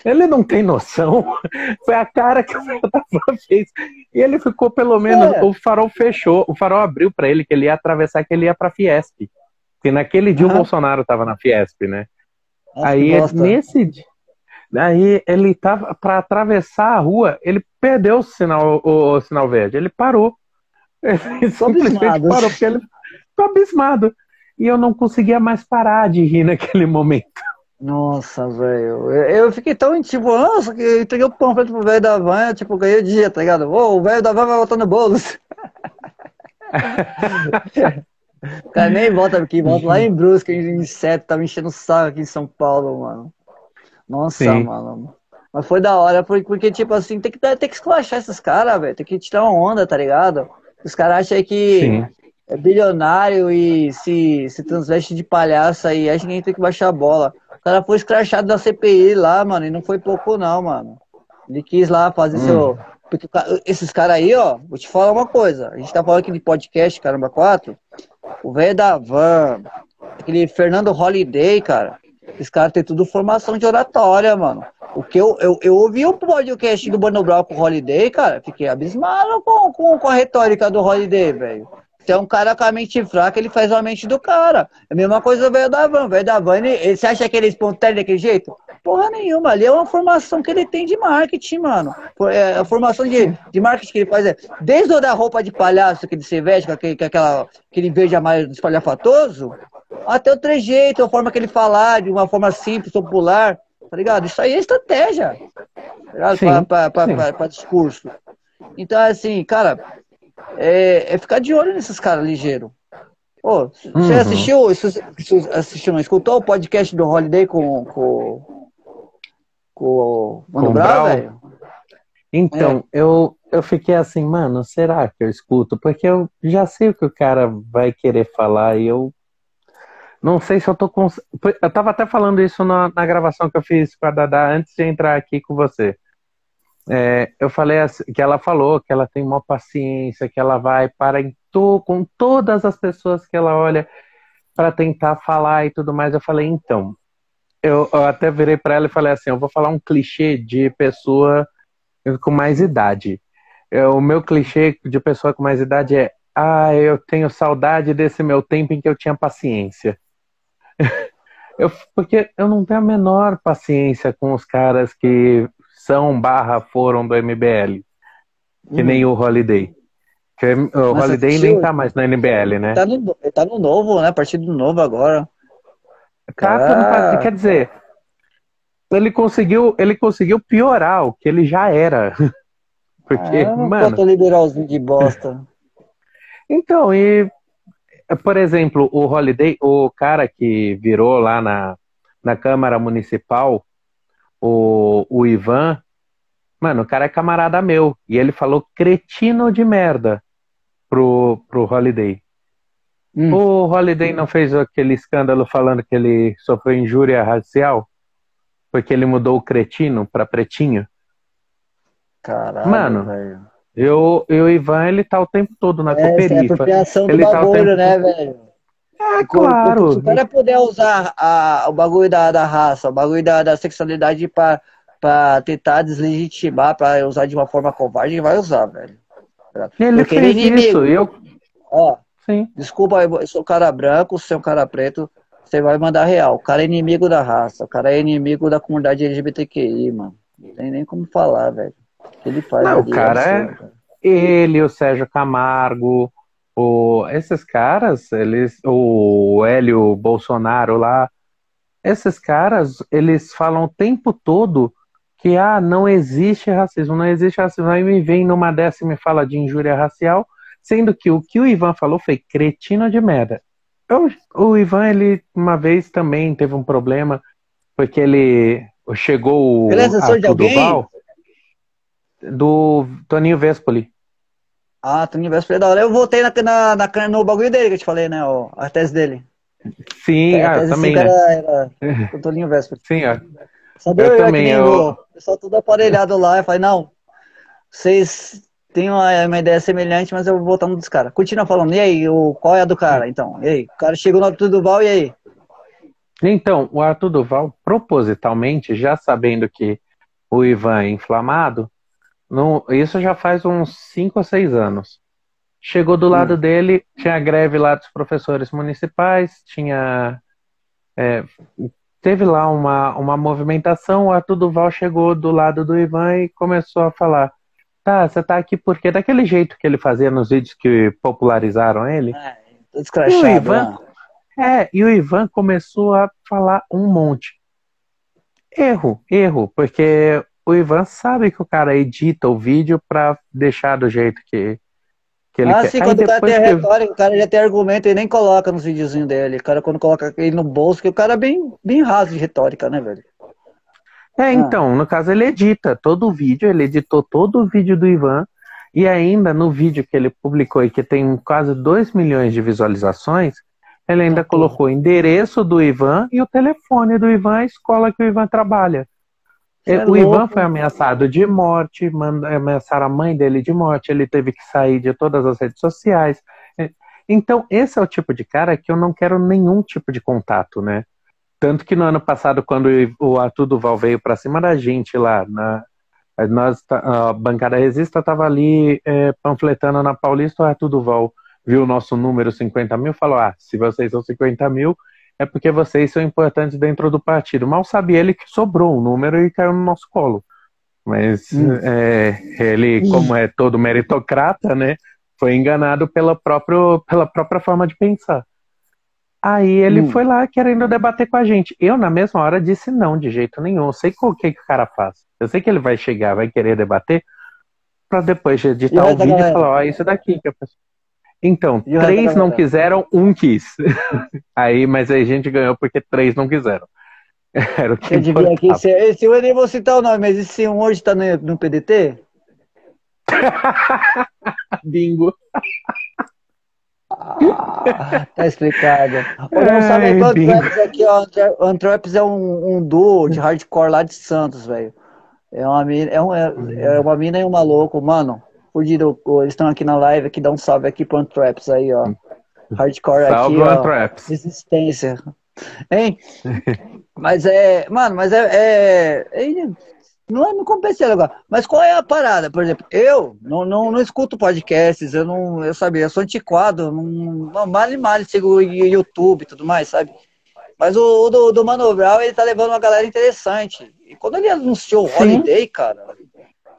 Ele não tem noção. (laughs) Foi a cara que o Tava (laughs) fez. E ele ficou pelo menos. É. O farol fechou, o farol abriu para ele que ele ia atravessar, que ele ia pra Fiesp. Porque naquele dia o Bolsonaro tava na Fiesp, né? Nossa, aí nesse dia. Aí ele tava para atravessar a rua, ele perdeu o sinal, o, o sinal verde. Ele parou. (laughs) Ele simplesmente abismado. parou, porque ele ficou abismado. E eu não conseguia mais parar de rir (laughs) naquele momento. Nossa, velho. Eu fiquei tão, tipo, nossa, que eu entreguei o panfleto pro velho da van, tipo, ganhei o dia, tá ligado? Ô, o velho da van vai voltar no bolos. (laughs) o cara nem volta aqui, volta lá em Brusque, em Inseto, tava enchendo o saco aqui em São Paulo, mano. Nossa, Sim. mano. Mas foi da hora, porque, tipo assim, tem que, tem que esculachar esses caras, velho. Tem que tirar uma onda, tá ligado? Os caras acham que Sim. É bilionário e se, se transveste de palhaço aí, acha que a gente tem que baixar a bola cara foi escrachado da CPI lá, mano, e não foi pouco não, mano. Ele quis lá fazer hum. seu... Porque esses caras aí, ó, vou te falar uma coisa. A gente tá falando aqui de podcast, caramba, quatro. O velho da van, aquele Fernando Holiday, cara. Esse cara tem tudo formação de oratória, mano. O que eu, eu, eu ouvi o podcast do Bono Brown com o Holiday, cara, fiquei abismado com, com, com a retórica do Holiday, velho. Tem um cara com a mente fraca, ele faz a mente do cara. É a mesma coisa o velho da van. O velho da van, ele, ele, você acha que ele é espontâneo daquele jeito? Porra nenhuma. Ali é uma formação que ele tem de marketing, mano. É, a formação de, de marketing que ele faz é desde o da roupa de palhaço que ele se veste, com aquele, com aquela, aquele verde amarelo espalhafatoso, até o trejeito, a forma que ele falar, de uma forma simples, popular. Tá ligado? Isso aí é estratégia. Tá Para discurso. Então, assim, cara, é, é ficar de olho nesses caras ligeiros. Pô, você uhum. assistiu, você assistiu, não escutou o podcast do Holiday com, com, com o Mano Brown, velho? Então, é. eu, eu fiquei assim, mano, será que eu escuto? Porque eu já sei o que o cara vai querer falar e eu não sei se eu tô com. Eu tava até falando isso na, na gravação que eu fiz com a Dada antes de entrar aqui com você é, eu falei assim, que ela falou que ela tem uma paciência, que ela vai para to, com todas as pessoas que ela olha para tentar falar e tudo mais. Eu falei, então, eu, eu até virei para ela e falei assim, eu vou falar um clichê de pessoa com mais idade. É, o meu clichê de pessoa com mais idade é, ah, eu tenho saudade desse meu tempo em que eu tinha paciência. (laughs) eu, porque eu não tenho a menor paciência com os caras que são barra foram do MBL. Que hum. nem o Holiday. Que o Mas Holiday nem tá mais no MBL, né? Tá no, tá no novo, né? Partido novo agora. Cara, ah. quer dizer, ele conseguiu, ele conseguiu piorar o que ele já era. (laughs) Porque, ah, mano. liberalzinho de bosta. (laughs) então, e por exemplo, o Holiday, o cara que virou lá na, na Câmara Municipal o, o Ivan, mano, o cara é camarada meu. E ele falou cretino de merda pro, pro Holiday. Hum. O Holiday não fez aquele escândalo falando que ele sofreu injúria racial? Porque ele mudou o cretino pra pretinho? Caralho, Mano, velho. Eu, eu, Ivan, ele tá o tempo todo na é, Cooperifa. É apropriação do ele bagulho, tá tempo... né, velho? É, claro. Se o cara puder usar a, o bagulho da, da raça, o bagulho da, da sexualidade pra, pra tentar deslegitimar, pra usar de uma forma covarde, ele vai usar, velho. Ele Porque fez ele é isso, eu... Ó, Sim. desculpa, eu sou cara branco, você é um cara preto, você vai mandar real. O cara é inimigo da raça, o cara é inimigo da comunidade LGBTQI, mano. Não tem nem como falar, velho. Ele faz Não, o cara é... Ele, o Sérgio Camargo, o, esses caras, eles, o Hélio Bolsonaro lá, esses caras, eles falam o tempo todo que ah, não existe racismo, não existe racismo. Aí me vem numa dessa e me fala de injúria racial, sendo que o que o Ivan falou foi cretino de merda. Eu, o Ivan, ele uma vez também teve um problema, porque ele chegou ele é assessor de alguém? do Toninho Vespoli. Ah, Toninho Vesper é da hora. Eu voltei na, na, na, no bagulho dele que eu te falei, né? Ó, a tese dele. Sim, a ah, também, né? Era, era (laughs) o Toninho Vesper. Sim, ó. Sabe eu, eu também, eu... O pessoal tudo aparelhado lá. Eu falei, não, vocês têm uma, uma, ideia semelhante, mas eu vou voltar no dos caras. Continua falando, e aí, o, qual é a do cara, então? E aí? O cara chegou no Arthur Duval, e aí? Então, o Arthur Duval, propositalmente, já sabendo que o Ivan inflamado, no, isso já faz uns 5 ou 6 anos. Chegou do lado hum. dele, tinha greve lá dos professores municipais, tinha. É, teve lá uma, uma movimentação, o Arthur Duval chegou do lado do Ivan e começou a falar: Tá, você tá aqui porque daquele jeito que ele fazia nos vídeos que popularizaram ele. É, e o Ivan, né? é, e o Ivan começou a falar um monte. Erro, erro, porque o Ivan sabe que o cara edita o vídeo pra deixar do jeito que, que ele ah, quer. sim, quando o cara tem retórica, o cara já tem argumento e nem coloca nos videozinhos dele. O cara, quando coloca ele no bolso, que o cara é bem, bem raso de retórica, né, velho? É, ah. então, no caso ele edita todo o vídeo, ele editou todo o vídeo do Ivan, e ainda no vídeo que ele publicou e que tem quase 2 milhões de visualizações, ele ainda colocou o endereço do Ivan e o telefone do Ivan, a escola que o Ivan trabalha. É o louco. Ivan foi ameaçado de morte, ameaçaram a mãe dele de morte, ele teve que sair de todas as redes sociais. É, então, esse é o tipo de cara que eu não quero nenhum tipo de contato, né? Tanto que no ano passado, quando o Arthur Duval veio para cima da gente lá, na, nós, a bancada Resista estava ali é, panfletando na Paulista, o Arthur Duval viu o nosso número 50 mil falou: Ah, se vocês são 50 mil, é porque vocês são importantes dentro do partido. Mal sabia ele que sobrou um número e caiu no nosso colo. Mas hum. é, ele, como é todo meritocrata, né, foi enganado pela, próprio, pela própria forma de pensar. Aí ele hum. foi lá querendo debater com a gente. Eu, na mesma hora, disse não, de jeito nenhum. Eu sei o que, que o cara faz. Eu sei que ele vai chegar, vai querer debater, para depois editar o vídeo galera. e falar, ó, isso daqui que a pessoa. Então, três não quiseram, um quis. (laughs) aí, mas aí a gente ganhou porque três não quiseram. (laughs) Era o que eu devia aqui ser, esse eu nem vou citar o nome, mas esse um hoje tá no, no PDT? (laughs) Bingo. Ah, tá explicado. O não sabe Antraps aqui, ó. Antraps é um, um duo de hardcore lá de Santos, velho. É uma mina, é, um, é, é, uma mina e um maluco, mano. Fudido, eles estão aqui na live aqui, dá um salve aqui pro Antraps aí, ó. (laughs) Hardcore salve aqui, Antraps. Resistência. Hein? (laughs) mas é, mano, mas é, é, é não, é, não compensei agora. Mas qual é a parada? Por exemplo, eu não, não, não escuto podcasts, eu não, eu sabia, eu sou antiquado, não, não mal e mal sigo o YouTube e tudo mais, sabe? Mas o, o do, do Mano Brown, ele tá levando uma galera interessante. E quando ele anunciou o Holiday, cara,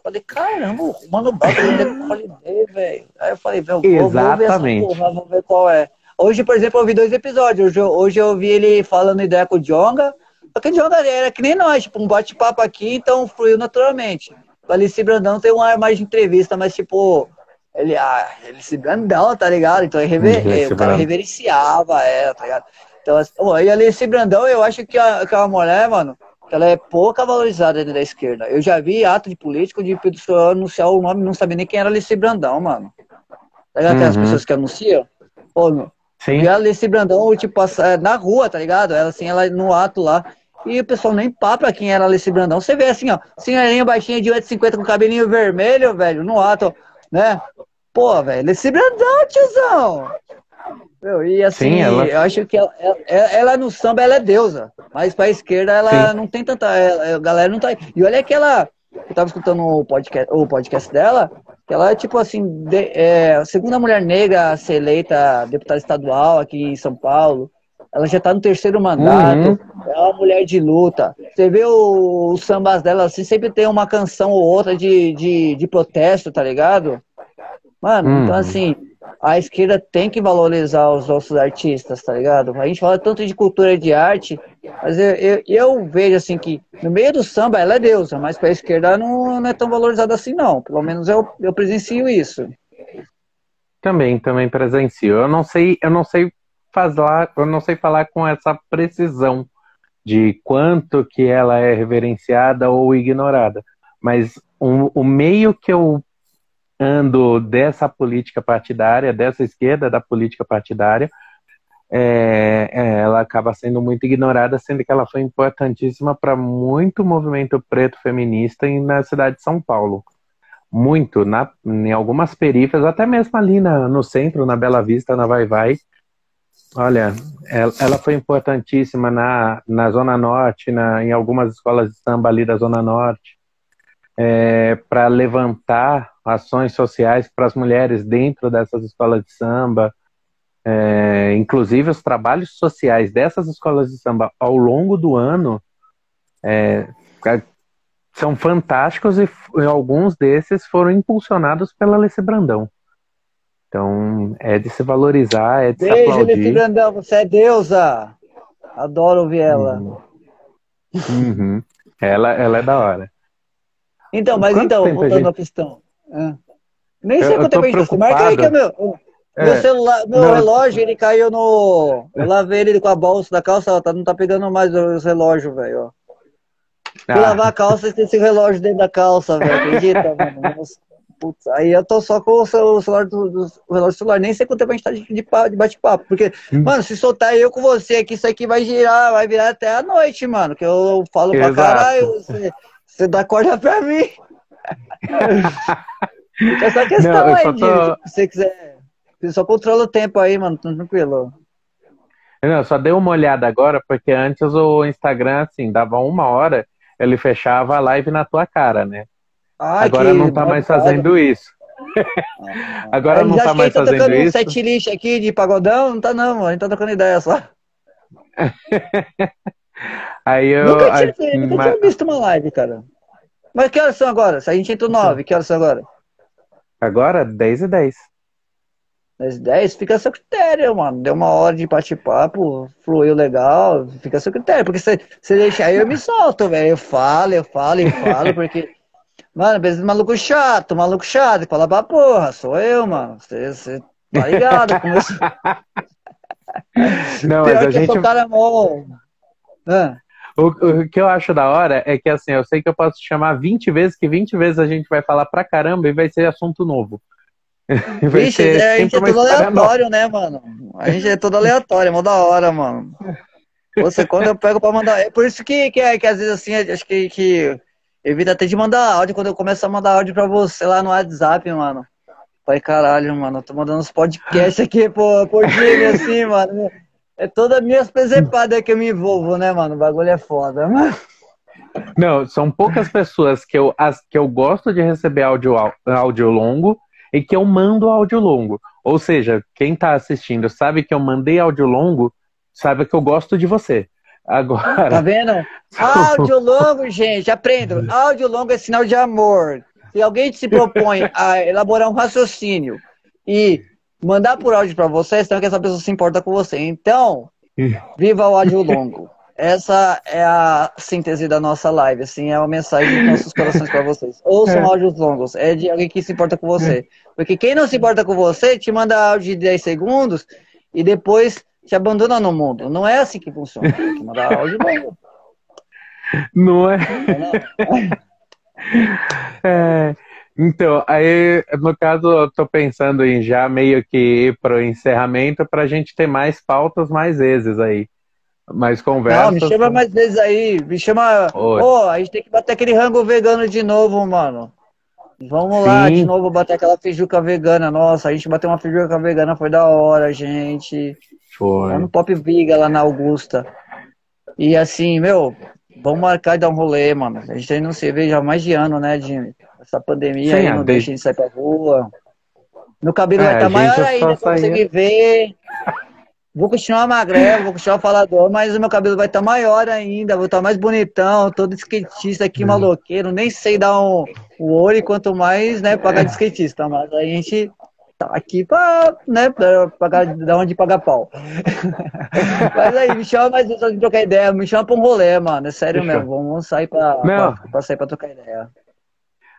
falei, caramba, o Mano Brown tá Holiday, velho. Aí eu falei, velho, vou, vou ver essa porra, vamos ver qual é. Hoje, por exemplo, eu vi dois episódios. Hoje, hoje eu vi ele falando ideia com o Jonga, Aquele jogador era que nem nós, tipo, um bate-papo aqui, então fluiu naturalmente. O Alice Brandão tem uma mais de entrevista, mas tipo, ele, ah, Alice Brandão, tá ligado? Então ele rever, o cara reverenciava ela, tá ligado? Então, assim, e Alice Brandão, eu acho que, a, que a mulher, mano, ela é pouca valorizada dentro da esquerda. Eu já vi ato de político de pessoa anunciar o nome não sabia nem quem era Alice Brandão, mano. Tá ligado? Uhum. Tem as pessoas que anunciam. Pô, Sim. E a Alice Brandão, tipo, na rua, tá ligado? Ela assim, ela no ato lá. E o pessoal nem papa quem era Alice Brandão. Você vê assim, ó, senhorinha baixinha de 1,50 com cabelinho vermelho, velho, no ato, né? Pô, velho, Alice Brandão, tiozão! Meu, e assim, Sim, ela... eu acho que ela, ela, ela, no samba ela é deusa, mas pra esquerda ela Sim. não tem tanta. Ela, a galera não tá. E olha que ela. Eu tava escutando o podcast, o podcast dela, que ela é tipo assim, de, é, a segunda mulher negra a ser eleita deputada estadual aqui em São Paulo. Ela já tá no terceiro mandato. Uhum. É uma mulher de luta. Você vê os sambas dela assim, sempre tem uma canção ou outra de, de, de protesto, tá ligado? Mano, uhum. então assim, a esquerda tem que valorizar os nossos artistas, tá ligado? A gente fala tanto de cultura de arte, mas eu, eu, eu, vejo assim que no meio do samba ela é deusa, mas pra esquerda não, não é tão valorizada assim, não. Pelo menos eu, eu presencio isso. Também, também presencio. Eu não sei, eu não sei falar, eu não sei falar com essa precisão de quanto que ela é reverenciada ou ignorada. Mas o meio que eu ando dessa política partidária, dessa esquerda da política partidária, é, é, ela acaba sendo muito ignorada, sendo que ela foi importantíssima para muito movimento preto feminista na cidade de São Paulo. Muito, na, em algumas periferias, até mesmo ali na, no centro, na Bela Vista, na Vai Vai, Olha, ela foi importantíssima na, na Zona Norte, na, em algumas escolas de samba ali da Zona Norte. é, para levantar ações sociais para as mulheres dentro dessas escolas de samba. É, inclusive, os trabalhos sociais dessas escolas de samba ao longo do ano é, são fantásticos e, e, alguns desses foram impulsionados pela Alessia Brandão. Então, é de se valorizar, é de Beijo, se aplaudir. Beijo, Brandão, você é deusa! Adoro ouvir ela. Uhum. uhum. Ela, ela é da hora. Então, mas Quanto então, voltando gente... à questão. É. Nem sei quanto tempo a gente Marca aí que é meu. É. Meu celular, meu não. relógio, ele caiu no. Eu lavei ele com a bolsa da calça, tá, não tá pegando mais o relógio, velho. Fui ah. lavar a calça e tem esse relógio dentro da calça, velho. Acredita, mano? (laughs) Putz, aí eu tô só com o celular do, do o relógio celular, nem sei quanto tempo a gente tá de, de, de bate-papo. Porque, hum. mano, se soltar eu com você aqui, isso aqui vai girar, vai virar até a noite, mano. Que eu falo Exato. pra caralho, você, você dá corda pra mim. (laughs) Essa questão Não, aí, tô... se você quiser. Você só controla o tempo aí, mano, tranquilo. Não, só dei uma olhada agora, porque antes o Instagram, assim, dava uma hora, ele fechava a live na tua cara, né? Ah, agora não tá mais fazendo isso. Ah, (laughs) agora não tá mais fazendo isso. um set list aqui de pagodão? Não tá não, mano. A gente tá trocando ideia só. (laughs) aí eu... Nunca tinha, nunca tinha visto uma live, cara. Mas que horas são agora? Se a gente entrou nove, que horas são agora? Agora, 10 e 10. 10 e 10, fica a seu critério, mano. Deu uma hora de bate-papo, fluiu legal, fica a seu critério. Porque se você deixar aí, eu me solto, velho. Eu falo, eu falo e falo, porque. Mano, pensa maluco chato, maluco chato. Fala pra porra, sou eu, mano. Você, tá ligado? Como eu... (laughs) Não, mas a gente. Cara mó... Ah. O, o, que eu acho da hora é que, assim, eu sei que eu posso chamar 20 vezes, que 20 vezes a gente vai falar pra caramba e vai ser assunto novo. (laughs) vai Vixe, é, a gente é todo aleatório, nova. né, mano? A gente é todo aleatório, é mó da hora, mano. Você, quando eu pego pra mandar. É por isso que, que, é, que às vezes, assim, acho que, que evita até de mandar áudio quando eu começo a mandar áudio pra você lá no WhatsApp, mano. Pai, caralho, mano, eu tô mandando uns podcasts aqui por, por dia, assim, mano. É toda a minha presepada que eu me envolvo, né, mano? O bagulho é foda, mano. Não, são poucas pessoas que eu, as, que eu gosto de receber áudio, áudio longo e que eu mando áudio longo. Ou seja, quem tá assistindo sabe que eu mandei áudio longo, sabe que eu gosto de você. Agora. Tá vendo? Áudio (laughs) longo, gente, aprenda. Áudio longo é sinal de amor. Se alguém se propõe a elaborar um raciocínio e mandar por áudio para você, então que essa pessoa se importa com você. Então, (laughs) viva o áudio longo. Essa é a síntese da nossa live, assim, é a mensagem dos nossos corações para vocês. (laughs) Ouçam é. áudios longos, é de alguém que se importa com você. É. Porque quem não se importa com você, te manda áudio de 10 segundos e depois te abandona no mundo. Não é assim que funciona. Tem que mandar áudio longo. Não é? é. (laughs) Então, aí, no caso, eu tô pensando em já meio que ir pro encerramento para a gente ter mais pautas mais vezes aí. Mais conversas. Não, me chama mais vezes aí. Me chama. Ô, oh, a gente tem que bater aquele rango vegano de novo, mano. Vamos Sim. lá, de novo, bater aquela feijuca vegana. Nossa, a gente bateu uma feijuca vegana, foi da hora, gente. Foi. Lá no Pop Viga, lá na Augusta. E assim, meu, vamos marcar e dar um rolê, mano. A gente não se há mais de ano, né, Jimmy? Essa pandemia Sim, aí não deixa de sair pra rua. Meu cabelo é, vai estar tá maior ainda pra conseguir ver. Vou continuar magrelo, vou continuar falador, mas o meu cabelo vai estar tá maior ainda, vou estar tá mais bonitão, todo skatista aqui, uhum. maloqueiro, nem sei dar um, o olho, quanto mais, né, pagar de skatista, mas a gente tá aqui pra, né, pra pagar, dar onde pagar pau. (laughs) mas aí, me chama mais pra trocar ideia, me chama pra um rolê, mano, é sério Fechou. mesmo, vamos sair pra, pra, pra, sair pra trocar ideia.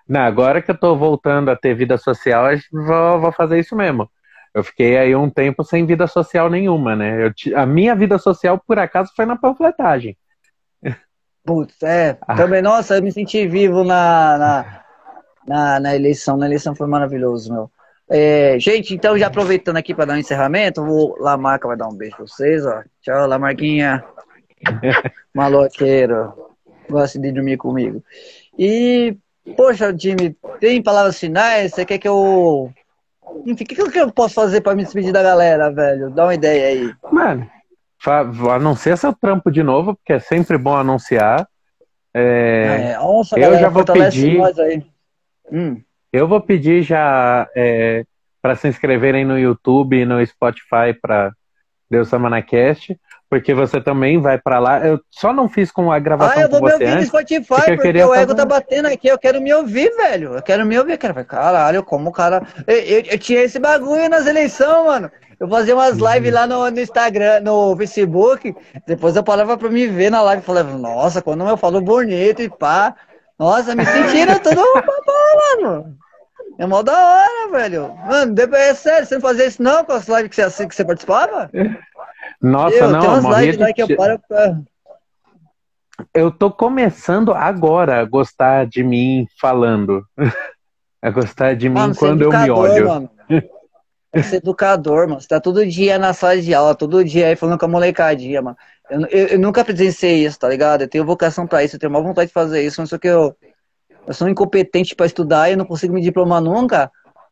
Não, agora que eu tô voltando a ter vida social, vou, vou fazer isso mesmo. Eu fiquei aí um tempo sem vida social nenhuma, né? Eu, a minha vida social, por acaso, foi na panfletagem. Putz, é. Ah. Também, nossa, eu me senti vivo na, na, na, na eleição. Na eleição foi maravilhoso, meu. É, gente, então já aproveitando aqui para dar um encerramento, o Lamarca vai dar um beijo pra vocês, ó. Tchau, Lamarquinha. (laughs) Maloqueiro. Gosta de dormir comigo. E Poxa, Jimmy, tem palavras finais? Você quer que eu. Enfim, o que, que eu posso fazer para me despedir da galera, velho? Dá uma ideia aí. Mano, anuncia seu trampo de novo, porque é sempre bom anunciar. É, é. Nossa, eu galera, já vou pedir. Hum. Eu vou pedir já é, para se inscreverem no YouTube e no Spotify para Deus Samanacast, porque você também vai para lá. Eu só não fiz com a gravação ah, eu vou me ouvir no Spotify, porque, porque o ego tá batendo aqui. Eu quero me ouvir, velho. Eu quero me ouvir. Quero... Caralho, como o cara. Eu, eu, eu tinha esse bagulho nas eleições, mano. Eu fazia umas uhum. lives lá no, no, Instagram, no Facebook. Depois eu parava pra me ver na live. Falava, nossa, quando eu falo bonito e pá. Nossa, me sentindo bom, mano. É mó da hora, velho. Mano, é sério, você não fazia isso não com as lives que você, que você participava? Nossa, eu, não, tem umas lives lá que eu paro pra... Eu tô começando agora a gostar de mim falando. (laughs) a gostar de mim mano, quando eu me olho. Mano. Você é educador, mano. Você tá todo dia na sala de aula, todo dia aí falando com a molecadinha, mano. Eu, eu, eu nunca presenciei isso, tá ligado? Eu tenho vocação pra isso, eu tenho uma vontade de fazer isso, mas só que eu, eu sou incompetente pra estudar e eu não consigo me diplomar nunca.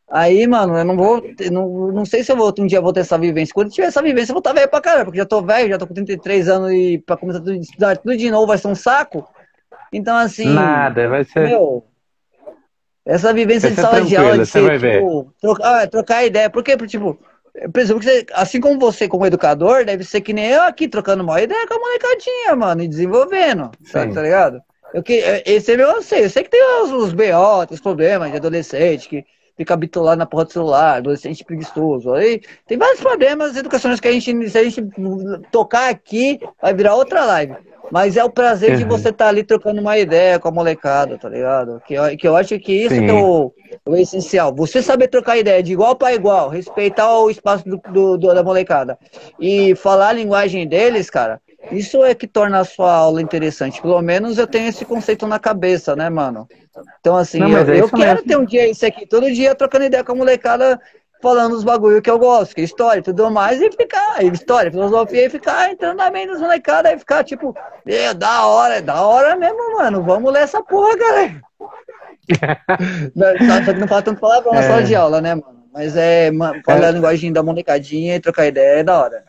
Aí, mano, eu não vou. Não, não sei se eu vou um dia vou ter essa vivência. Quando tiver essa vivência, eu vou estar tá velho pra caramba, porque já tô velho, já tô com 33 anos e pra começar a estudar tudo de novo vai ser um saco. Então, assim. Nada, vai ser. Meu, essa vivência de sala de aula, de ser, tipo, trocar, ah, trocar ideia. Por quê? Porque, tipo, por você, assim como você, como educador, deve ser que nem eu aqui, trocando uma ideia com a molecadinha, mano, e desenvolvendo. Tá, tá, ligado? Eu, que, é, esse é meu anseio. Eu sei que tem os, os BO, os problemas de adolescente, que fica bitolado na porra do celular, adolescente preguiçoso. Aí tem vários problemas educacionais que a gente, se a gente tocar aqui, vai virar outra live. Mas é o prazer uhum. de você estar tá ali trocando uma ideia com a molecada, tá ligado? Que eu, que eu acho que isso que é o, o, essencial. Você saber trocar ideia de igual para igual, respeitar o espaço do, do, do, da molecada e falar a linguagem deles, cara, isso é que torna a sua aula interessante. Pelo menos eu tenho esse conceito na cabeça, né, mano? Então, assim, Não, eu, é eu quero ter um dia isso aqui, todo dia trocando ideia com a molecada falando os bagulho que eu gosto, que é história e tudo mais, e ficar, história, filosofia, e ficar entrando na mente dos e ficar tipo, é da hora, é da hora mesmo, mano, vamos ler essa porra, galera. Só que não fala tanto palavrão na é. sala de aula, né, mano? Mas é, falar é. a linguagem da molecadinha e trocar ideia é da hora.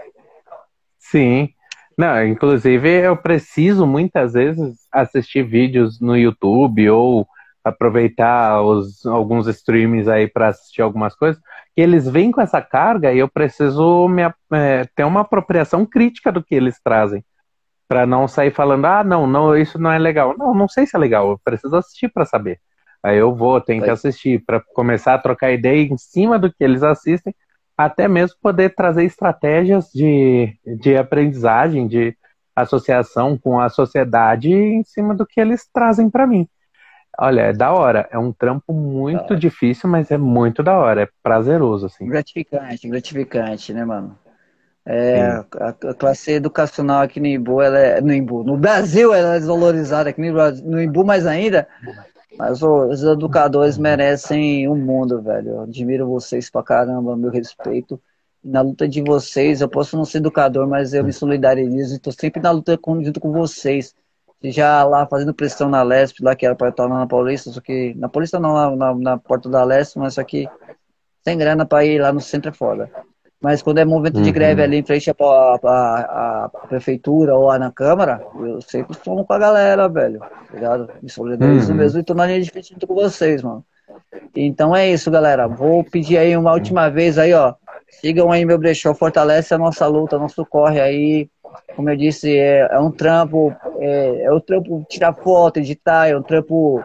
Sim. Não, inclusive eu preciso muitas vezes assistir vídeos no YouTube ou aproveitar os, alguns streams aí para assistir algumas coisas, que eles vêm com essa carga e eu preciso me, é, ter uma apropriação crítica do que eles trazem. Para não sair falando, ah, não, não, isso não é legal. Não, não sei se é legal, eu preciso assistir para saber. Aí eu vou, tenho que assistir para começar a trocar ideia em cima do que eles assistem, até mesmo poder trazer estratégias de, de aprendizagem, de associação com a sociedade em cima do que eles trazem para mim. Olha, é da hora. É um trampo muito difícil, mas é muito da hora. É prazeroso, assim. Gratificante, gratificante, né, mano? É, a, a, classe educacional aqui no Imbu, ela é, no Imbu, no Brasil ela é desvalorizada, aqui no, no Imbu mais ainda, mas os educadores merecem um mundo, velho. Eu admiro vocês pra caramba, meu respeito. Na luta de vocês, eu posso não ser educador, mas eu me solidarizo e tô sempre na luta junto com vocês já lá fazendo pressão na Lesp, lá que era para estar lá na Paulista, só que na Paulista não, lá na, na porta da Lesp, mas só que sem grana para ir lá no centro é foda. Mas quando é movimento uhum. de greve ali em frente à, prefeitura ou lá na Câmara, eu sempre fumo com a galera, velho. Tá ligado? Me solidarizo uhum. mesmo e tô na linha de frente com vocês, mano. Então é isso, galera. Vou pedir aí uma última vez aí, ó. Sigam aí meu brechó, fortalece a nossa luta, nosso corre aí como eu disse, é, é um trampo, é, é um trampo tirar foto, editar, é um trampo.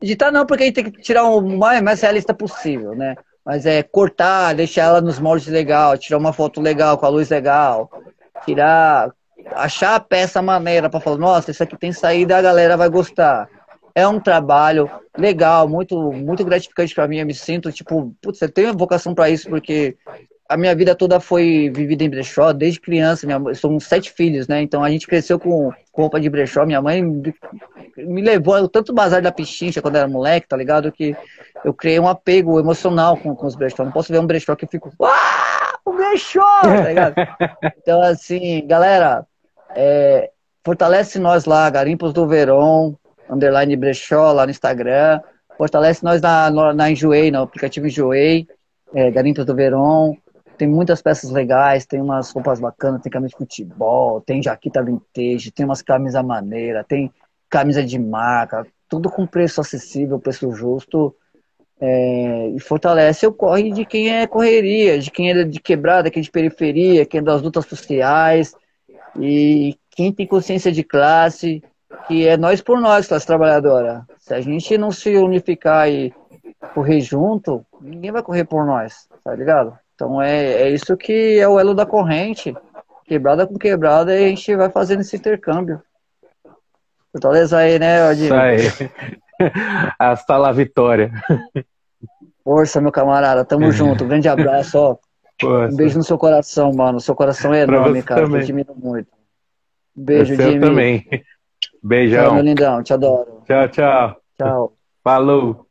Editar não, porque a gente tem que tirar o mais, mais realista possível, né? Mas é cortar, deixar ela nos moldes legal, tirar uma foto legal, com a luz legal, tirar, achar a peça maneira para falar, nossa, isso aqui tem saída, a galera vai gostar. É um trabalho legal, muito, muito gratificante para mim. Eu me sinto tipo, putz, eu tenho vocação para isso porque a minha vida toda foi vivida em brechó, desde criança. Minha, somos sete filhos, né? Então a gente cresceu com, com roupa de brechó. Minha mãe me levou tanto bazar da pichincha quando era moleque, tá ligado? Que eu criei um apego emocional com, com os brechó. Não posso ver um brechó que eu fico, ah, o brechó, tá ligado? (laughs) Então, assim, galera, é, fortalece nós lá, Garimpos do Verão, underline brechó lá no Instagram. Fortalece nós na, na Enjoei, no aplicativo Enjoei, é, Garimpos do Verão tem muitas peças legais, tem umas roupas bacanas, tem camisa de futebol, tem jaqueta vintage, tem umas camisas maneiras, tem camisa de marca, tudo com preço acessível, preço justo. É, e fortalece o corre de quem é correria, de quem é de quebrada, quem é de periferia, quem é das lutas sociais e quem tem consciência de classe, que é nós por nós, classe trabalhadora. Se a gente não se unificar e correr junto, ninguém vai correr por nós, tá ligado? Então é, é isso que é o elo da corrente, quebrada com quebrada, e a gente vai fazendo esse intercâmbio. Fortaleza aí, né, Odinho? Isso aí. (laughs) Hasta la vitória. Força, meu camarada. Tamo (laughs) junto. Um grande abraço, ó. Força. Um beijo no seu coração, mano. Seu coração é enorme, cara. Também. Eu admiro muito. Um beijo, Jimmy. Eu também. (laughs) Beijão. Tchau, meu lindão. Te adoro. Tchau, tchau. Tchau. Falou.